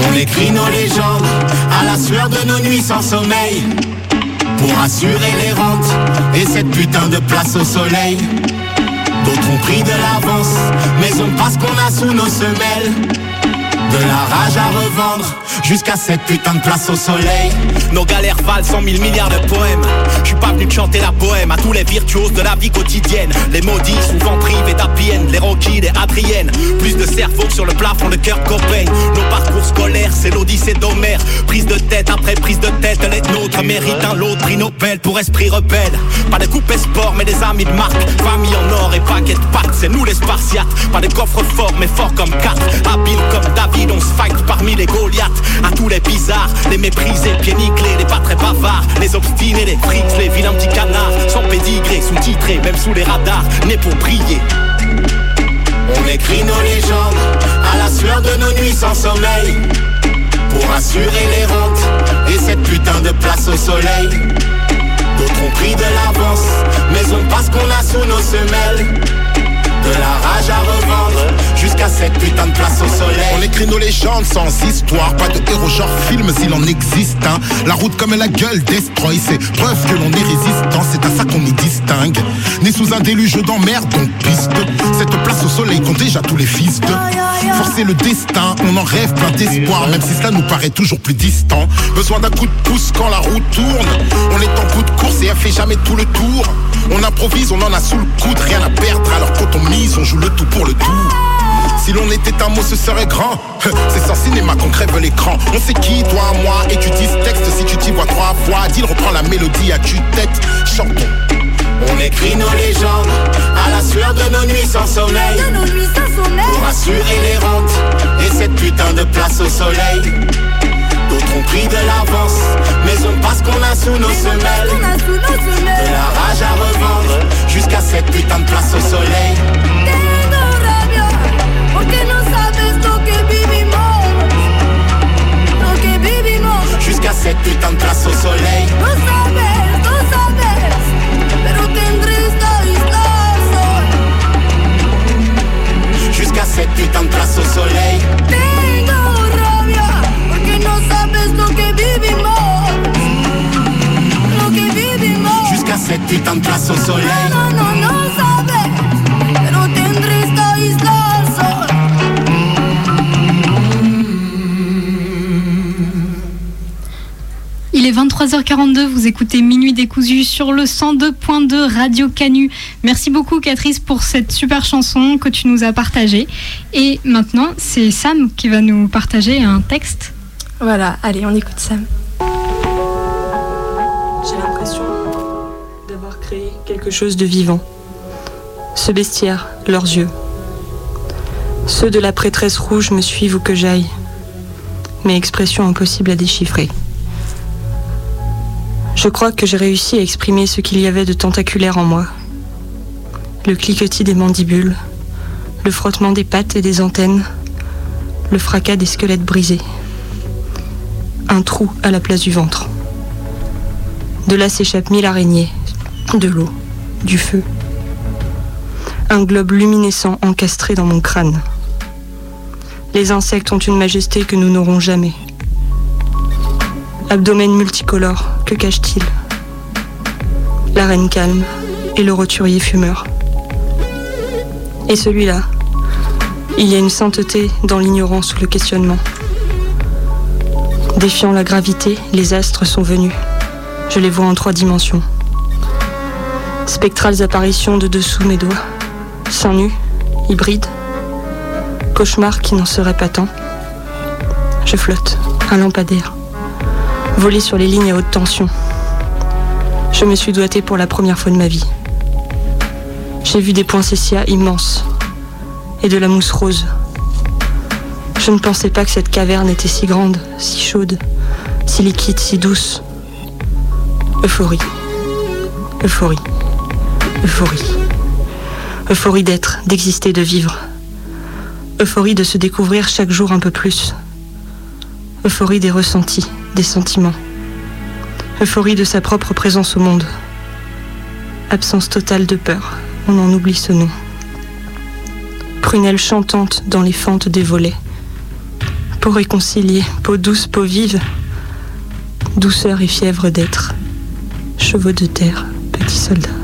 On écrit nos légendes à la sueur de nos nuits sans sommeil. Pour assurer les rentes et cette putain de place au soleil. D'autres ont pris de l'avance, mais on passe qu'on a sous nos semelles. De la rage à revendre, jusqu'à cette putain de place au soleil. Nos galères valent cent mille milliards de poèmes. Je suis pas venu te chanter la poème à tous les virtuoses de la vie quotidienne. Les maudits, souvent privés end, les Rocky, les Adriennes. Plus de cerveau que sur le plafond de cœur Cobain. Nos parcours scolaires, c'est l'Odyssée d'Homère. Prise de tête après prise de tête, les nôtres méritent un lot prix Nobel pour esprit rebelle. Pas de coupe sport, mais des amis de marque. Famille en or et paquet de pâtes, c'est nous les spartiates. Pas de coffre fort, mais fort comme quatre. Habile comme David David, on se fight parmi les Goliaths. À tous les bizarres, les méprisés, pieds nickelés, les pas très bavards, les obstinés, les frics, les vilains petits canards, sans pédigré, sous-titrés, même sous les radars, nés pour briller. On écrit nos légendes à la sueur de nos nuits sans sommeil. Pour assurer les rentes et cette putain de place au soleil. D'autres ont pris de l'avance mais on passe qu'on a sous nos semelles. De la rage à revendre Jusqu'à cette putain de place au soleil. On écrit nos légendes sans histoire. Pas de héros genre film s'il en existe hein. La route comme la gueule destroy C'est preuve que l'on est résistant. C'est à ça qu'on y distingue. Né sous un déluge d'emmerde donc piste. Cette place au soleil compte déjà tous les fils de Forcer le destin, on en rêve plein d'espoir. Même si cela nous paraît toujours plus distant. Besoin d'un coup de pouce quand la route tourne. On est en coup de course et elle fait jamais tout le tour. On improvise, on en a sous le coude, rien à perdre. Alors quand on mise, on joue le tout pour le tout si l'on était un mot, ce serait grand. C'est sans cinéma qu'on crève l'écran. On sait qui, toi, moi, et tu dis ce texte si tu t'y vois trois fois. Dis, reprend la mélodie à tue-tête. Chantons. On écrit nos légendes à la sueur de nos nuits sans sommeil. Pour assurer les rentes et cette putain de place au soleil. D'autres ont pris de l'avance, mais on passe qu'on a sous nos semelles. De la rage à revendre jusqu'à cette putain de place au soleil. Cette putain de place au soleil. No sabes, no sabes, pero tendré esta isla soy. Jusqu'à cette putain de place au soleil. Tengo rabia, porque no sabes lo que vivimos, lo que vivimos. Jusqu'à cette putain de place au soleil. Il est 23h42, vous écoutez Minuit décousu sur le 102.2 Radio Canu. Merci beaucoup Catrice pour cette super chanson que tu nous as partagée. Et maintenant, c'est Sam qui va nous partager un texte. Voilà, allez, on écoute Sam. J'ai l'impression d'avoir créé quelque chose de vivant. Ce bestiaire, leurs yeux. Ceux de la prêtresse rouge me suivent où que j'aille. Mais expressions impossibles à déchiffrer. Je crois que j'ai réussi à exprimer ce qu'il y avait de tentaculaire en moi. Le cliquetis des mandibules, le frottement des pattes et des antennes, le fracas des squelettes brisés. Un trou à la place du ventre. De là s'échappent mille araignées, de l'eau, du feu. Un globe luminescent encastré dans mon crâne. Les insectes ont une majesté que nous n'aurons jamais. Abdomen multicolore, que cache-t-il? La reine calme et le roturier fumeur. Et celui-là, il y a une sainteté dans l'ignorance ou le questionnement. Défiant la gravité, les astres sont venus. Je les vois en trois dimensions. Spectrales apparitions de dessous mes doigts. Seins nus, hybrides. Cauchemar qui n'en serait pas tant. Je flotte, un lampadaire. Volé sur les lignes à haute tension. Je me suis doigté pour la première fois de ma vie. J'ai vu des poinsettias immenses et de la mousse rose. Je ne pensais pas que cette caverne était si grande, si chaude, si liquide, si douce. Euphorie. Euphorie. Euphorie. Euphorie d'être, d'exister, de vivre. Euphorie de se découvrir chaque jour un peu plus. Euphorie des ressentis, des sentiments. Euphorie de sa propre présence au monde. Absence totale de peur, on en oublie ce nom. Prunelle chantante dans les fentes des volets. Peau réconciliée, peau douce, peau vive. Douceur et fièvre d'être. Chevaux de terre, petit soldat.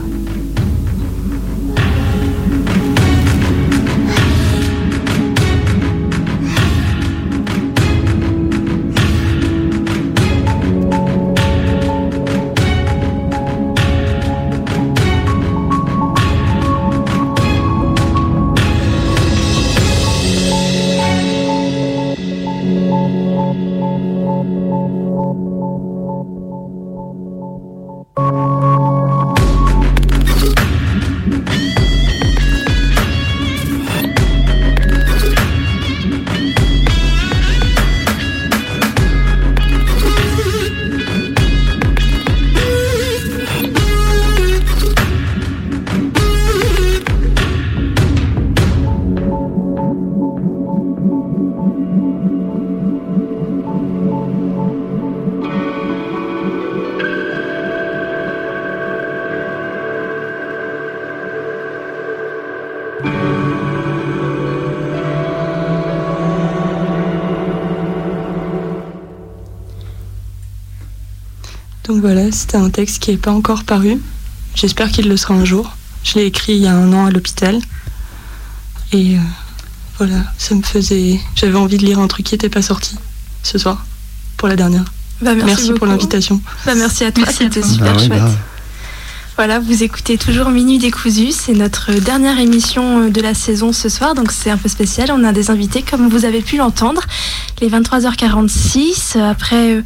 C'était un texte qui n'est pas encore paru. J'espère qu'il le sera un jour. Je l'ai écrit il y a un an à l'hôpital. Et euh, voilà, ça me faisait. J'avais envie de lire un truc qui n'était pas sorti ce soir, pour la dernière. Bah, merci pour l'invitation. Bah, merci à toi, c'était super Bah chouette. Voilà, vous écoutez toujours Minuit décousu, c'est notre dernière émission de la saison ce soir, donc c'est un peu spécial. On a des invités, comme vous avez pu l'entendre, les 23h46. Après, euh,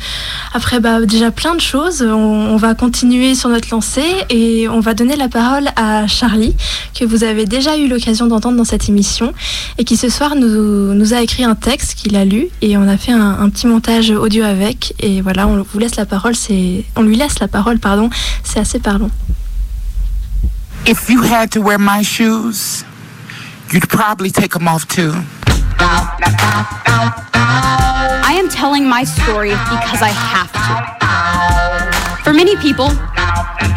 après bah, déjà plein de choses, on, on va continuer sur notre lancée et on va donner la parole à Charlie, que vous avez déjà eu l'occasion d'entendre dans cette émission et qui ce soir nous, nous a écrit un texte qu'il a lu et on a fait un, un petit montage audio avec. Et voilà, on vous laisse la parole, c'est, on lui laisse la parole, pardon, c'est assez parlant. If you had to wear my shoes, you'd probably take them off too. I am telling my story because I have to. For many people,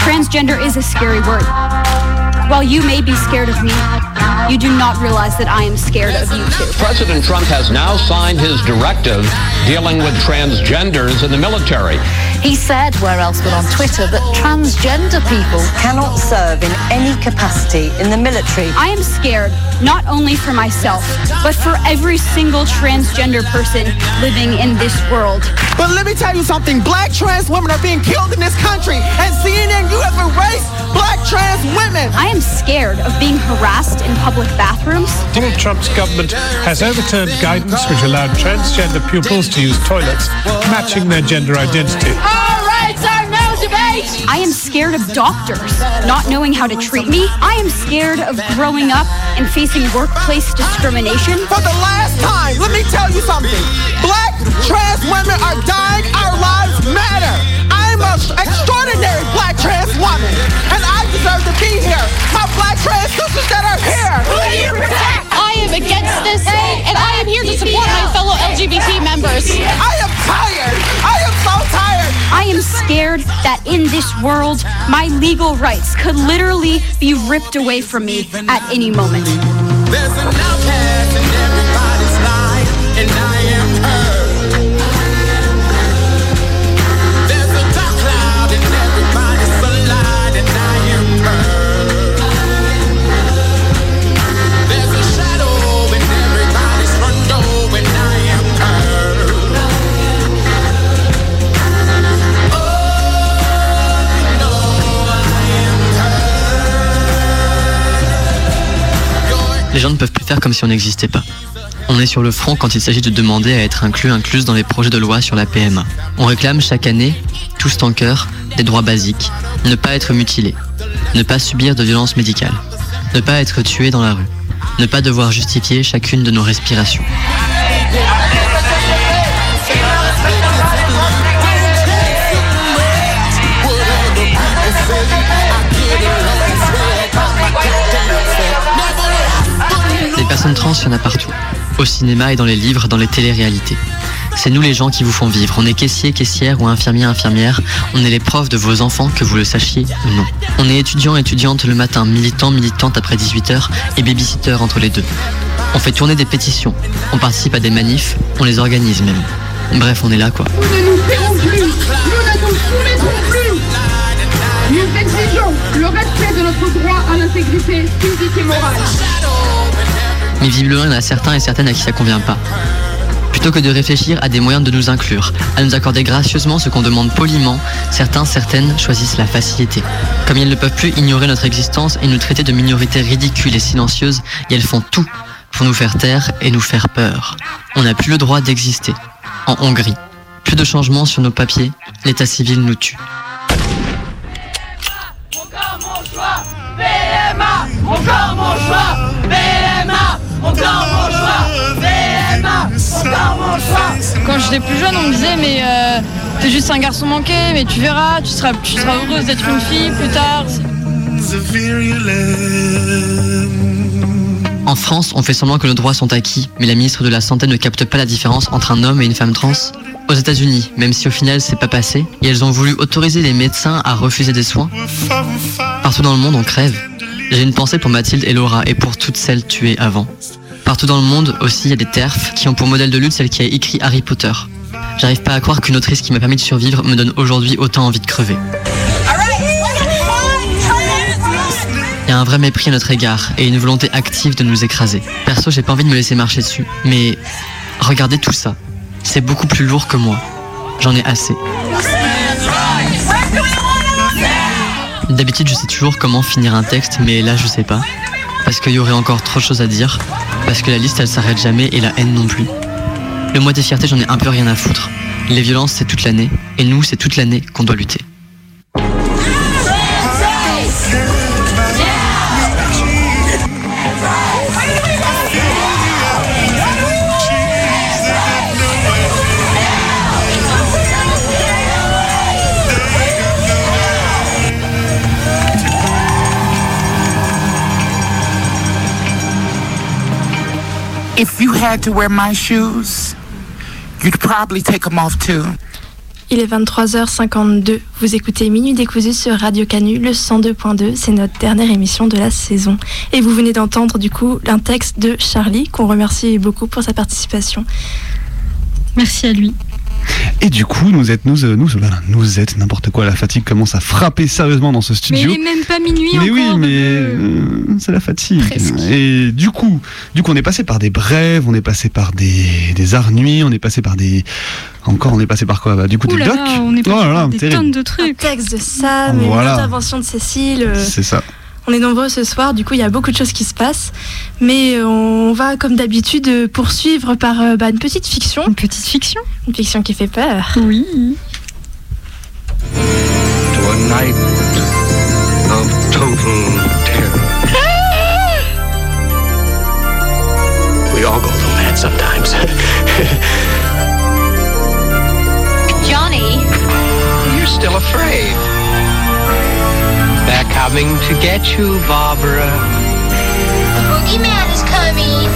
transgender is a scary word. While you may be scared of me, you do not realize that I am scared of you too. President Trump has now signed his directive dealing with transgenders in the military. He said, where else but on Twitter, that transgender people cannot serve in any capacity in the military. I am scared not only for myself, but for every single transgender person living in this world. But let me tell you something black trans women are being killed in this country, and CNN, you have erased black trans women. I am scared of being harassed in public bathrooms. Donald Trump's government has overturned guidance which allowed transgender pupils to use toilets matching their gender identity. All rights are no debate. I am scared of doctors not knowing how to treat me. I am scared of growing up and facing workplace discrimination. For the last time, let me tell you something. Black trans women are dying. Our lives matter. I'm an extraordinary black trans woman, and I deserve to be here. My black trans sisters that are here. Who do you protect? I am against this, and I am here to support my fellow LGBT members. I am tired. I am so tired. I am scared that in this world, my legal rights could literally be ripped away from me at any moment. There's an outcast Les gens ne peuvent plus faire comme si on n'existait pas. On est sur le front quand il s'agit de demander à être inclus, incluse dans les projets de loi sur la PMA. On réclame chaque année, tous en cœur, des droits basiques. Ne pas être mutilé. Ne pas subir de violences médicales. Ne pas être tué dans la rue. Ne pas devoir justifier chacune de nos respirations. Personnes trans, il y en a partout. Au cinéma et dans les livres, dans les téléréalités. C'est nous les gens qui vous font vivre. On est caissier, caissière ou infirmier, infirmière. On est les profs de vos enfants, que vous le sachiez ou non. On est étudiant, étudiante le matin, militant, militante après 18h et babysitter entre les deux. On fait tourner des pétitions. On participe à des manifs. On les organise même. Bref, on est là quoi. Nous ne nous tairons plus, nous ne nous plus. Nous exigeons le respect de notre droit à l'intégrité physique et morale. Mais visiblement, il y en a certains et certaines à qui ça convient pas. Plutôt que de réfléchir à des moyens de nous inclure, à nous accorder gracieusement ce qu'on demande poliment, certains, certaines choisissent la facilité. Comme ils ne peuvent plus ignorer notre existence et nous traiter de minorités ridicules et silencieuses, et elles font tout pour nous faire taire et nous faire peur. On n'a plus le droit d'exister. En Hongrie, plus de changements sur nos papiers, l'état civil nous tue. PMA, mon choix. PMA, encore mon choix. PMA, encore mon choix. Quand j'étais plus jeune, on me disait mais euh, t'es juste un garçon manqué, mais tu verras, tu seras, tu seras heureuse d'être une fille plus tard. En France, on fait semblant que nos droits sont acquis, mais la ministre de la Santé ne capte pas la différence entre un homme et une femme trans. Aux États-Unis, même si au final c'est pas passé, et elles ont voulu autoriser les médecins à refuser des soins. Partout dans le monde, on crève. J'ai une pensée pour Mathilde et Laura et pour toutes celles tuées avant. Partout dans le monde aussi, il y a des TERF qui ont pour modèle de lutte celle qui a écrit Harry Potter. J'arrive pas à croire qu'une autrice qui m'a permis de survivre me donne aujourd'hui autant envie de crever. Il y a un vrai mépris à notre égard et une volonté active de nous écraser. Perso, j'ai pas envie de me laisser marcher dessus, mais regardez tout ça. C'est beaucoup plus lourd que moi. J'en ai assez. D'habitude, je sais toujours comment finir un texte, mais là, je sais pas. Parce qu'il y aurait encore trop de choses à dire. Parce que la liste, elle s'arrête jamais et la haine non plus. Le mois des fiertés, j'en ai un peu rien à foutre. Les violences, c'est toute l'année. Et nous, c'est toute l'année qu'on doit lutter. If you had to wear my shoes, you'd probably take them off too. Il est 23h52. Vous écoutez Minuit décousu sur Radio Canu, le 102.2. C'est notre dernière émission de la saison. Et vous venez d'entendre du coup un texte de Charlie, qu'on remercie beaucoup pour sa participation. Merci à lui. Et du coup, nous êtes, nous, euh, nous, nous êtes n'importe quoi. La fatigue commence à frapper sérieusement dans ce Mais studio. il est même pas minuit Mais encore. oui, mais euh, c'est la fatigue. Et du coup, du coup, on est passé par des brèves, on est passé par des, des arts nuits, on est passé par des, encore, on est passé par quoi? Bah, Du coup, Ouh des là docs? là, on est Oh passé là là, par des terrible. tonnes de trucs. Un texte de Sam, Voilà. une intervention de Cécile. euh, C'est ça. On est nombreux ce soir, du coup il y a beaucoup de choses qui se passent. Mais euh, on va comme d'habitude poursuivre par euh, bah, une petite fiction. Une petite fiction Une fiction qui fait peur. Oui. to a night of total terror. we all go through that sometimes. Johnny, You're still afraid. Coming to get you, Barbara. the boogeyman is coming.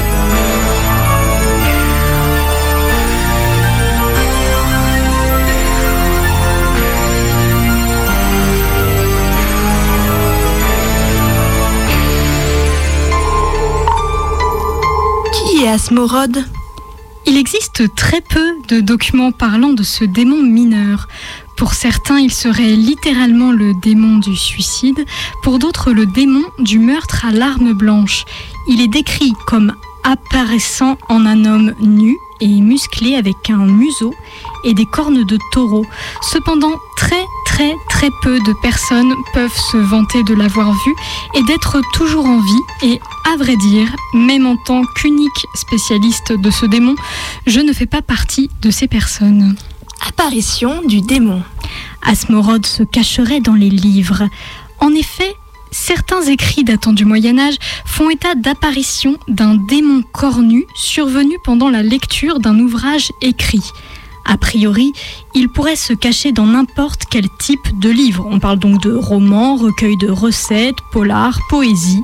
Qui est Asmorod Il existe très peu de documents parlant de ce démon mineur. Pour certains, il serait littéralement le démon du suicide, pour d'autres le démon du meurtre à l'arme blanche. Il est décrit comme apparaissant en un homme nu et musclé avec un museau et des cornes de taureau. Cependant, très très très peu de personnes peuvent se vanter de l'avoir vu et d'être toujours en vie. Et à vrai dire, même en tant qu'unique spécialiste de ce démon, je ne fais pas partie de ces personnes. Apparition du démon. Asmorod se cacherait dans les livres. En effet, certains écrits datant du Moyen Âge font état d'apparition d'un démon cornu survenu pendant la lecture d'un ouvrage écrit. A priori, il pourrait se cacher dans n'importe quel type de livre. On parle donc de romans, recueils de recettes, polars, poésie.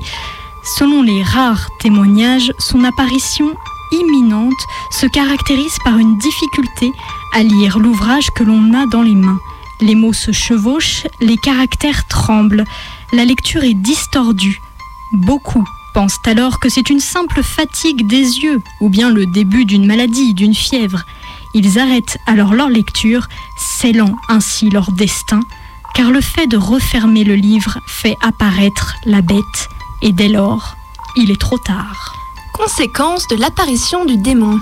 Selon les rares témoignages, son apparition imminente se caractérise par une difficulté à lire l'ouvrage que l'on a dans les mains. Les mots se chevauchent, les caractères tremblent, la lecture est distordue. Beaucoup pensent alors que c'est une simple fatigue des yeux ou bien le début d'une maladie, d'une fièvre. Ils arrêtent alors leur lecture, scellant ainsi leur destin, car le fait de refermer le livre fait apparaître la bête, et dès lors, il est trop tard. Conséquence de l'apparition du démon.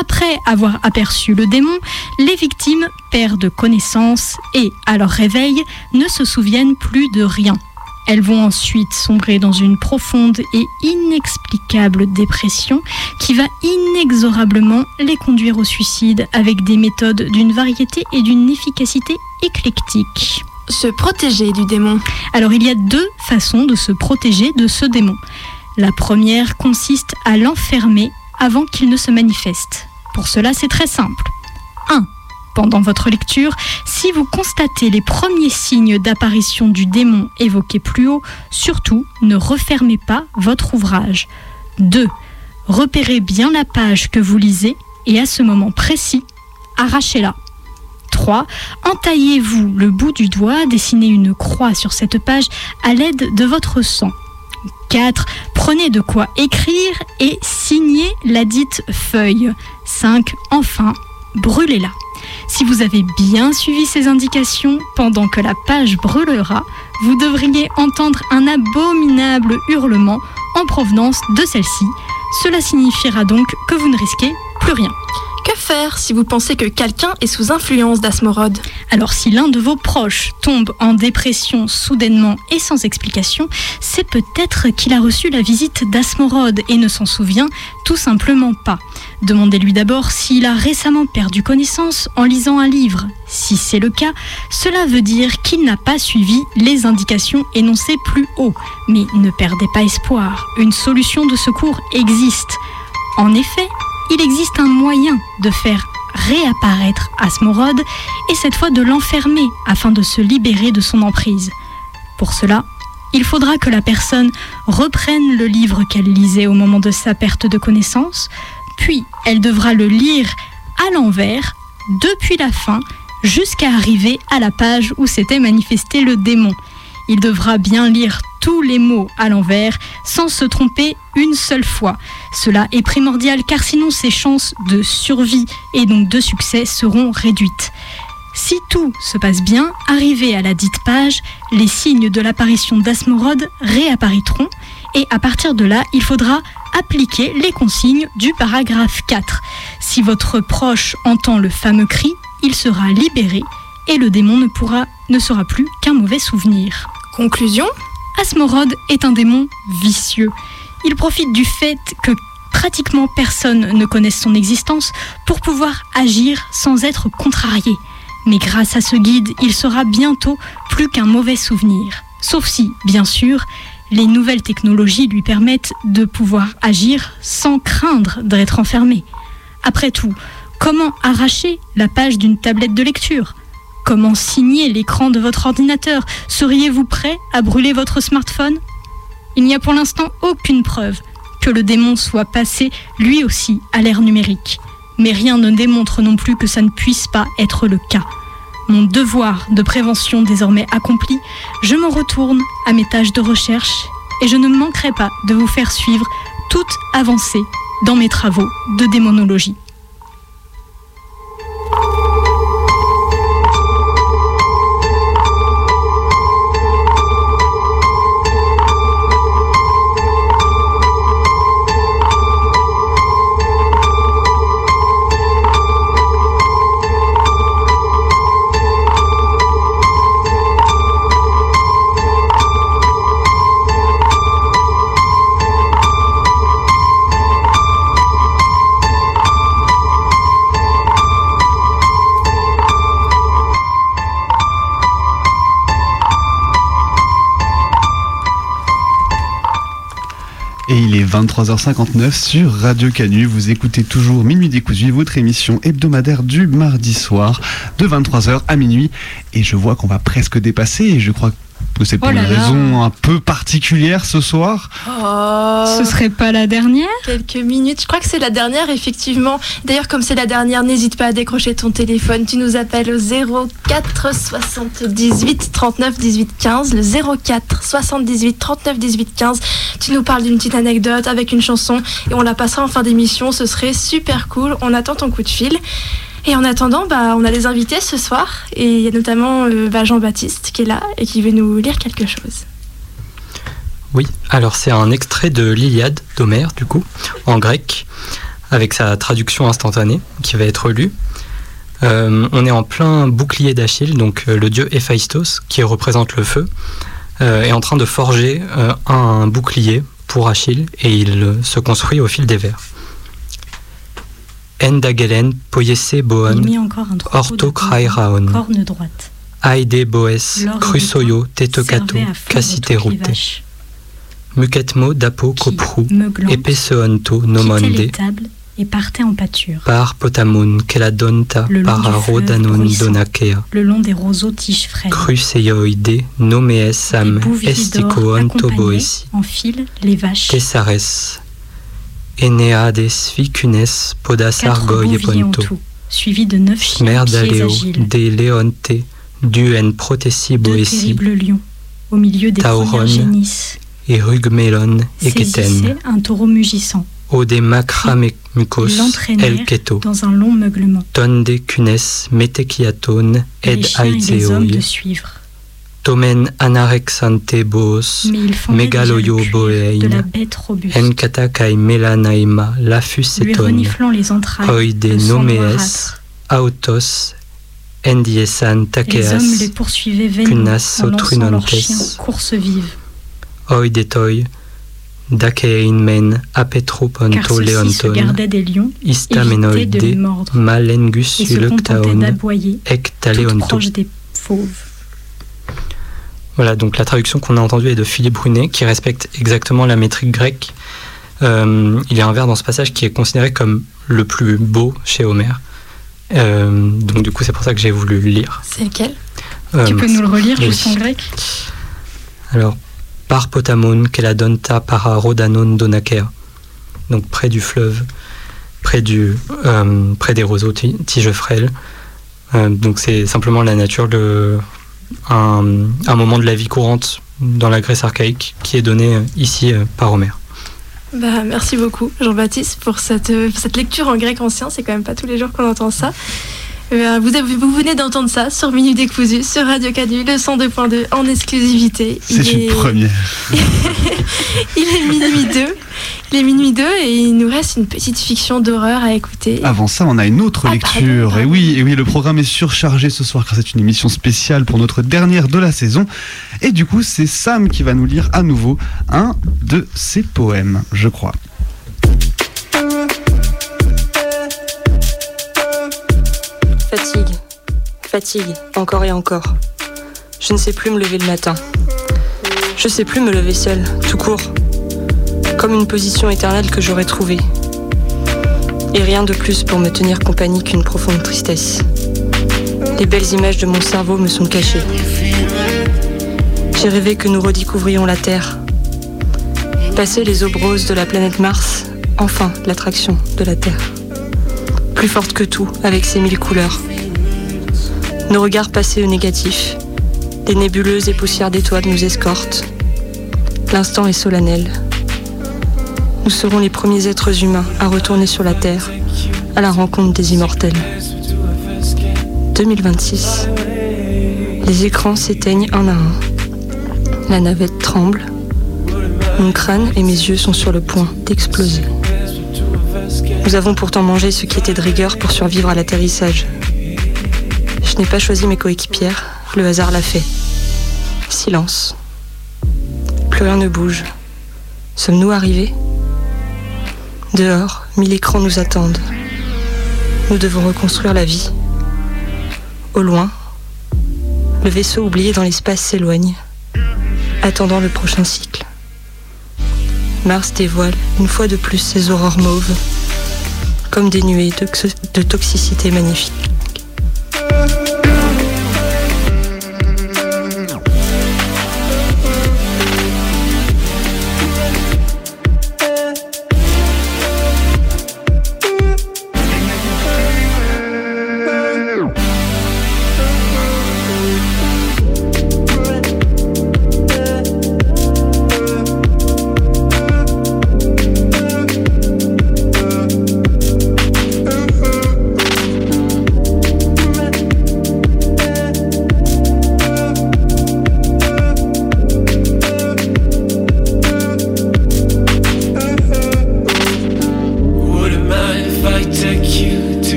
Après avoir aperçu le démon, les victimes perdent connaissance et, à leur réveil, ne se souviennent plus de rien. Elles vont ensuite sombrer dans une profonde et inexplicable dépression qui va inexorablement les conduire au suicide avec des méthodes d'une variété et d'une efficacité éclectique. Se protéger du démon. Alors il y a deux façons de se protéger de ce démon. La première consiste à l'enfermer avant qu'il ne se manifeste. Pour cela, c'est très simple. 1. Pendant votre lecture, si vous constatez les premiers signes d'apparition du démon évoqués plus haut, surtout ne refermez pas votre ouvrage. 2. Repérez bien la page que vous lisez et à ce moment précis, arrachez-la. 3. Entaillez-vous le bout du doigt, dessinez une croix sur cette page à l'aide de votre sang. 4. Prenez de quoi écrire et signez la dite feuille. 5. Enfin, brûlez-la. Si vous avez bien suivi ces indications, pendant que la page brûlera, vous devriez entendre un abominable hurlement en provenance de celle-ci. Cela signifiera donc que vous ne risquez plus rien. Que faire si vous pensez que quelqu'un est sous influence d'Asmorod? Alors si l'un de vos proches tombe en dépression soudainement et sans explication, c'est peut-être qu'il a reçu la visite d'Asmorod et ne s'en souvient tout simplement pas. Demandez-lui d'abord s'il a récemment perdu connaissance en lisant un livre. Si c'est le cas, cela veut dire qu'il n'a pas suivi les indications énoncées plus haut. Mais ne perdez pas espoir, une solution de secours existe. En effet, il existe un moyen de faire réapparaître Asmorod et cette fois de l'enfermer afin de se libérer de son emprise. Pour cela, il faudra que la personne reprenne le livre qu'elle lisait au moment de sa perte de connaissance, puis elle devra le lire à l'envers, depuis la fin, jusqu'à arriver à la page où s'était manifesté le démon. Il devra bien lire tous les mots à l'envers sans se tromper une seule fois. Cela est primordial car sinon ses chances de survie et donc de succès seront réduites. Si tout se passe bien, arrivé à la dite page, les signes de l'apparition d'Asmorod réapparaîtront et à partir de là, il faudra appliquer les consignes du paragraphe 4. Si votre proche entend le fameux cri, il sera libéré et le démon ne, pourra, ne sera plus qu'un mauvais souvenir. Conclusion Asmorod est un démon vicieux. Il profite du fait que pratiquement personne ne connaisse son existence pour pouvoir agir sans être contrarié. Mais grâce à ce guide, il sera bientôt plus qu'un mauvais souvenir. Sauf si, bien sûr, les nouvelles technologies lui permettent de pouvoir agir sans craindre d'être enfermé. Après tout, comment arracher la page d'une tablette de lecture? Comment signer l'écran de votre ordinateur? Seriez-vous prêt à brûler votre smartphone? Il n'y a pour l'instant aucune preuve que le démon soit passé lui aussi à l'ère numérique. Mais rien ne démontre non plus que ça ne puisse pas être le cas. Mon devoir de prévention désormais accompli, je m'en retourne à mes tâches de recherche et je ne manquerai pas de vous faire suivre toute avancée dans mes travaux de démonologie. 23h59 sur Radio Canu. Vous écoutez toujours Minuit décousu, votre émission hebdomadaire du mardi soir de 23h à minuit. Et je vois qu'on va presque dépasser et je crois c'est pour Oh là une là. raison un peu particulière ce soir. Oh. Ce serait pas la dernière Quelques minutes. Je crois que c'est la dernière, effectivement. D'ailleurs, comme c'est la dernière, n'hésite pas à décrocher ton téléphone. Tu nous appelles au 04 78 39 18 15. Le 04 78 39 18 15. Tu nous parles d'une petite anecdote avec une chanson et on la passera en fin d'émission. Ce serait super cool. On attend ton coup de fil. Et en attendant, bah, on a des invités ce soir. Et il y a notamment euh, bah, Jean-Baptiste qui est là et qui veut nous lire quelque chose. Oui, alors c'est un extrait de l'Iliade d'Homère, du coup, en grec, avec sa traduction instantanée qui va être lue. Euh, on est en plein bouclier d'Achille, donc euh, le dieu Héphaïstos, qui représente le feu, est en train de forger un bouclier pour Achille et il se construit au fil des vers. Endagelen troupeau ortho de krairaon, corne droite. aide boes, crusoyo, les cassiterute. Muquetmo dapo meuglant, epeseonto nomonde, et partait en pâture. par potamun, keladonta, Le long par du fleuve arodanon bruissant. donakea, Le long des roseaux tiges frêles. cruseioide, nomees sam, Bouviers estico d'or onto accompagnaient boesi, en file les vaches. tessares, eneades ficunes, podas en ponto, tout, suivis de neuf chiens de leonte, duen protesi Deux boesi, terribles lions, au milieu des Tauron, génisses, et rugmelon, eketen, saisissaient un taureau mugissant, Ode macramucos el keto. dans un long meuglement. Tonde cunes metekiaton Les ed chiens et les hommes de suivre. Tomen anarexante bos. Megaloyo boein. Enkata kai melanaima les entrailles, Oide noirâtre. autos endiesan Les takeas. les otrunantes. chiens course vive. Dakein men se leonton. Istamenoide malengus et se contentaient lectaon. d'aboyer, tout Ectaleonto. proche des fauves. Voilà, donc la traduction qu'on a entendue est de Philippe Brunet, qui respecte exactement la métrique grecque. Euh, il y a un vers dans ce passage qui est considéré comme le plus beau chez Homère. Euh, donc du coup, c'est pour ça que j'ai voulu le lire. C'est lequel? Euh, tu peux nous le relire oui. juste en grec? Alors, par Potamon, donta para Rodanon donakea. Donc près du fleuve, près, du, près des roseaux ti- tiges frêles. Donc c'est simplement la nature de un, moment de la vie courante dans la Grèce archaïque qui est donné euh, ici euh, par Homère. Bah, merci beaucoup, Jean-Baptiste, pour cette, euh, cette lecture en grec ancien. C'est quand même pas tous les jours qu'on entend ça. Euh, vous, avez- vous venez d'entendre ça sur Minute Décousu, sur Radio Canu, le 102.2 en exclusivité. C'est une est- première. Il est minuit 2. Il est minuit 2 et il nous reste une petite fiction d'horreur à écouter. Avant ça, on a une autre lecture. Et oui, et oui, le programme est surchargé ce soir car c'est une émission spéciale pour notre dernière de la saison. Et du coup, c'est Sam qui va nous lire à nouveau un de ses poèmes, je crois. Fatigue, fatigue, encore et encore. Je ne sais plus me lever le matin. Je sais plus me lever seul, tout court. Comme une position éternelle que j'aurais trouvée. Et rien de plus pour me tenir compagnie qu'une profonde tristesse. Les belles images de mon cerveau me sont cachées. J'ai rêvé que nous redécouvrions la Terre. Passer les aubes roses de la planète Mars, enfin l'attraction de la Terre. Plus forte que tout, avec ses mille couleurs. Nos regards passés au négatif. Des nébuleuses et poussières d'étoiles nous escortent. L'instant est solennel. Nous serons les premiers êtres humains à retourner sur la Terre, à la rencontre des immortels. 2026. Les écrans s'éteignent un à un. La navette tremble. Mon crâne et mes yeux sont sur le point d'exploser. Nous avons pourtant mangé ce qui était de rigueur pour survivre à l'atterrissage. Je n'ai pas choisi mes coéquipières, le hasard l'a fait. Silence. Plus rien ne bouge. Sommes-nous arrivés? Dehors, mille écrans nous attendent. Nous devons reconstruire la vie. Au loin, le vaisseau oublié dans l'espace s'éloigne, attendant le prochain cycle. Mars dévoile une fois de plus ses aurores mauves, comme des nuées de, toxicité magnifique.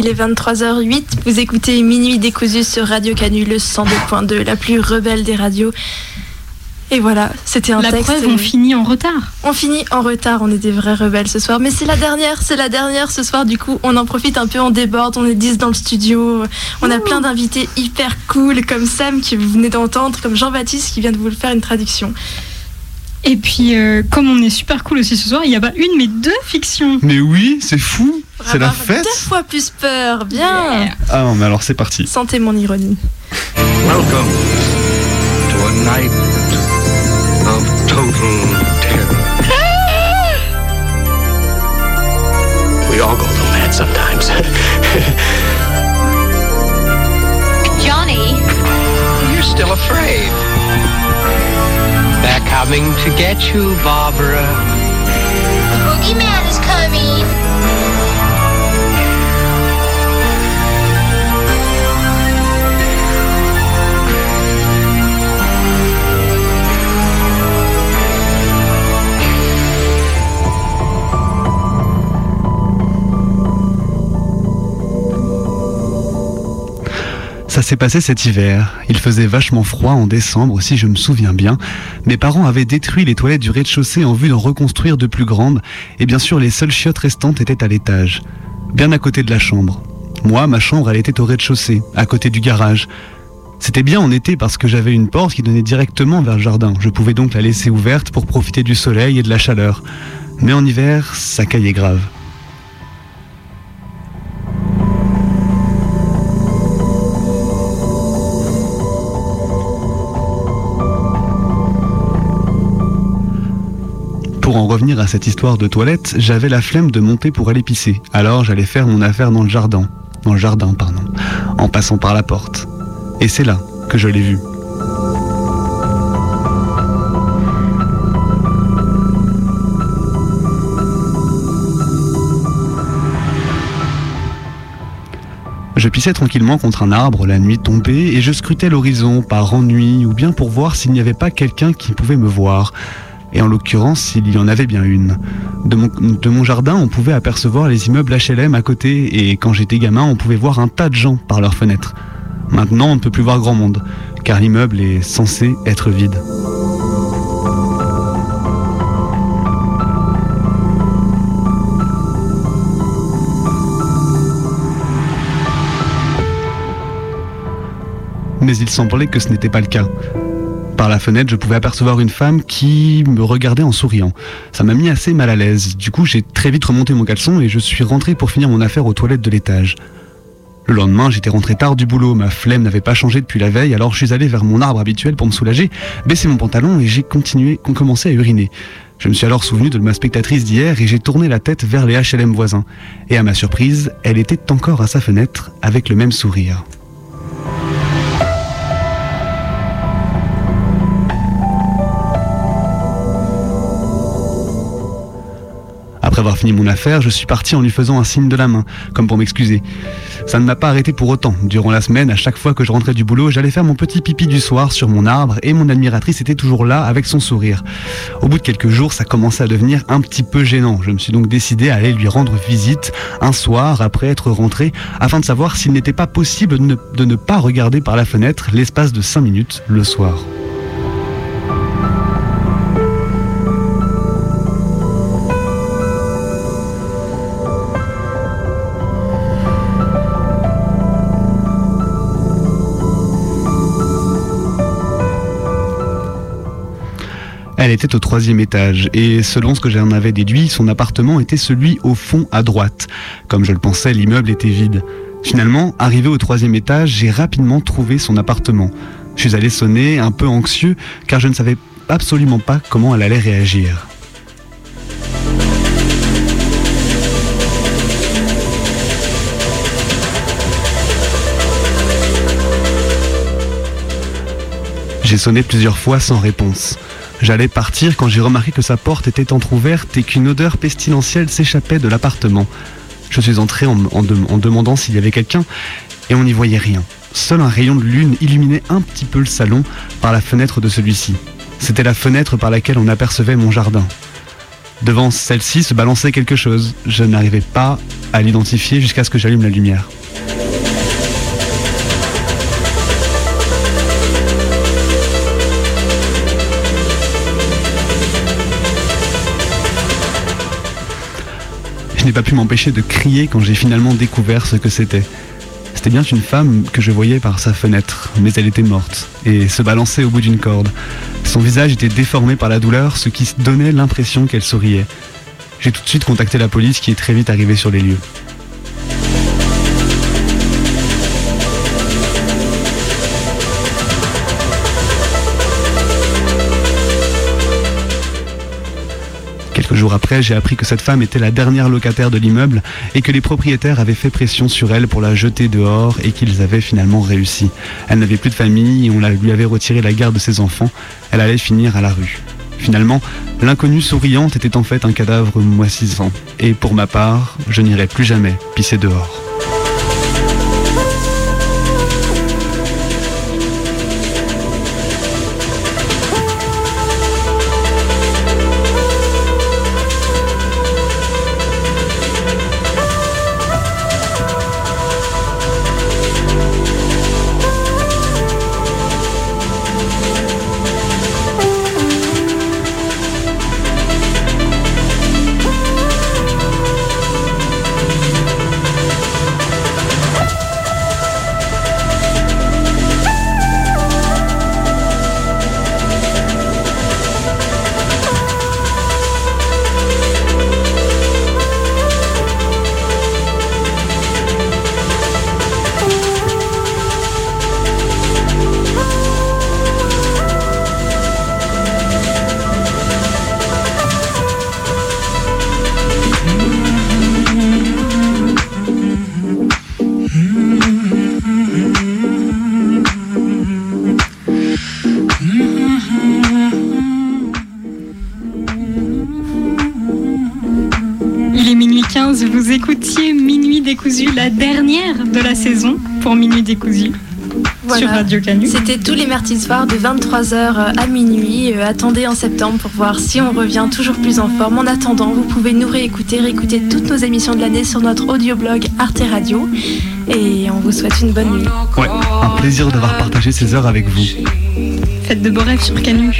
Il est 23h08, vous écoutez Minuit décousu sur Radio Canu, le 102.2, la plus rebelle des radios. Et voilà, c'était un La texte. preuve, on finit en retard. On finit en retard, on est des vrais rebelles ce soir. Mais c'est la dernière, c'est la dernière ce soir. Du coup, on en profite un peu, on déborde, on est 10 dans le studio. On a plein d'invités hyper cool, comme Sam qui vous venez d'entendre, comme Jean-Baptiste qui vient de vous le faire une traduction. Et puis, euh, comme on est super cool aussi ce soir, il n'y a pas une mais deux fictions. Mais oui, c'est fou. C'est la fête. Deux fois plus peur, bien. Ah non, mais alors c'est parti. Sentez mon ironie. Welcome to a night of total terror. We all go a little mad sometimes. Johnny, You're still afraid. they're coming to get you, Barbara. the boogeyman is coming. Ça s'est passé cet hiver. Il faisait vachement froid en décembre, si je me souviens bien. Mes parents avaient détruit les toilettes du rez-de-chaussée en vue d'en reconstruire de plus grandes, et bien sûr les seules chiottes restantes étaient à l'étage, bien à côté de la chambre. Moi, ma chambre, elle était au rez-de-chaussée, à côté du garage. C'était bien en été parce que j'avais une porte qui donnait directement vers le jardin. Je pouvais donc la laisser ouverte pour profiter du soleil et de la chaleur. Mais en hiver, ça caillait grave. Pour en revenir à cette histoire de toilette, j'avais la flemme de monter pour aller pisser. Alors j'allais faire mon affaire dans le jardin. Dans le jardin, pardon. En passant par la porte. Et c'est là que je l'ai vu. Je pissais tranquillement contre un arbre, la nuit tombée, et je scrutais l'horizon par ennui ou bien pour voir s'il n'y avait pas quelqu'un qui pouvait me voir. Et en l'occurrence, s'il y en avait bien une. De mon jardin, on pouvait apercevoir les immeubles HLM à côté, et quand j'étais gamin, on pouvait voir un tas de gens par leurs fenêtres. Maintenant, on ne peut plus voir grand monde, car l'immeuble est censé être vide. Mais il semblait que ce n'était pas le cas. Par la fenêtre, je pouvais apercevoir une femme qui me regardait en souriant. Ça m'a mis assez mal à l'aise. Du coup, j'ai très vite remonté mon caleçon et je suis rentré pour finir mon affaire aux toilettes de l'étage. Le lendemain, j'étais rentré tard du boulot, ma flemme n'avait pas changé depuis la veille, alors je suis allé vers mon arbre habituel pour me soulager, baissé mon pantalon et j'ai continué, commencé à uriner. Je me suis alors souvenu de ma spectatrice d'hier et j'ai tourné la tête vers les HLM voisins. Et à ma surprise, elle était encore à sa fenêtre avec le même sourire. Après avoir fini mon affaire, je suis parti en lui faisant un signe de la main, comme pour m'excuser. Ça ne m'a pas arrêté pour autant. Durant la semaine, à chaque fois que je rentrais du boulot, j'allais faire mon petit pipi du soir sur mon arbre et mon admiratrice était toujours là avec son sourire. Au bout de quelques jours, ça commençait à devenir un petit peu gênant. Je me suis donc décidé à aller lui rendre visite un soir après être rentré afin de savoir s'il n'était pas possible de ne, de ne pas regarder par la fenêtre l'espace de 5 minutes le soir. Elle était au troisième étage et selon ce que j'en avais déduit, son appartement était celui au fond à droite. Comme je le pensais, l'immeuble était vide. Finalement, arrivé au troisième étage, j'ai rapidement trouvé son appartement. Je suis allé sonner, un peu anxieux, car je ne savais absolument pas comment elle allait réagir. J'ai sonné plusieurs fois sans réponse. J'allais partir quand j'ai remarqué que sa porte était entr'ouverte et qu'une odeur pestilentielle s'échappait de l'appartement. Je suis entré en, en dem- en demandant s'il y avait quelqu'un et on n'y voyait rien. Seul un rayon de lune illuminait un petit peu le salon par la fenêtre de celui-ci. C'était la fenêtre par laquelle on apercevait mon jardin. Devant celle-ci se balançait quelque chose. Je n'arrivais pas à l'identifier jusqu'à ce que j'allume la lumière. N'ai pas pu m'empêcher de crier quand j'ai finalement découvert ce que c'était. C'était bien une femme que je voyais par sa fenêtre, mais elle était morte et se balançait au bout d'une corde. Son visage était déformé par la douleur, ce qui donnait l'impression qu'elle souriait. J'ai tout de suite contacté la police qui est très vite arrivée sur les lieux. Jours après, j'ai appris que cette femme était la dernière locataire de l'immeuble et que les propriétaires avaient fait pression sur elle pour la jeter dehors et qu'ils avaient finalement réussi. Elle n'avait plus de famille et on lui avait retiré la garde de ses enfants. Elle allait finir à la rue. Finalement, l'inconnue souriante était en fait un cadavre moississant. Et pour ma part, je n'irai plus jamais pisser dehors. Dernière de la saison pour Minuit décousu Voilà. sur Radio Canu. C'était tous les mardis soirs de 23h à minuit. Euh, attendez en septembre pour voir si on revient toujours plus en forme. En attendant, vous pouvez nous réécouter, réécouter toutes nos émissions de l'année sur notre audioblog Arte Radio. Et on vous souhaite une bonne nuit. Ouais, un plaisir d'avoir partagé ces heures avec vous. Faites de beaux rêves sur Canu.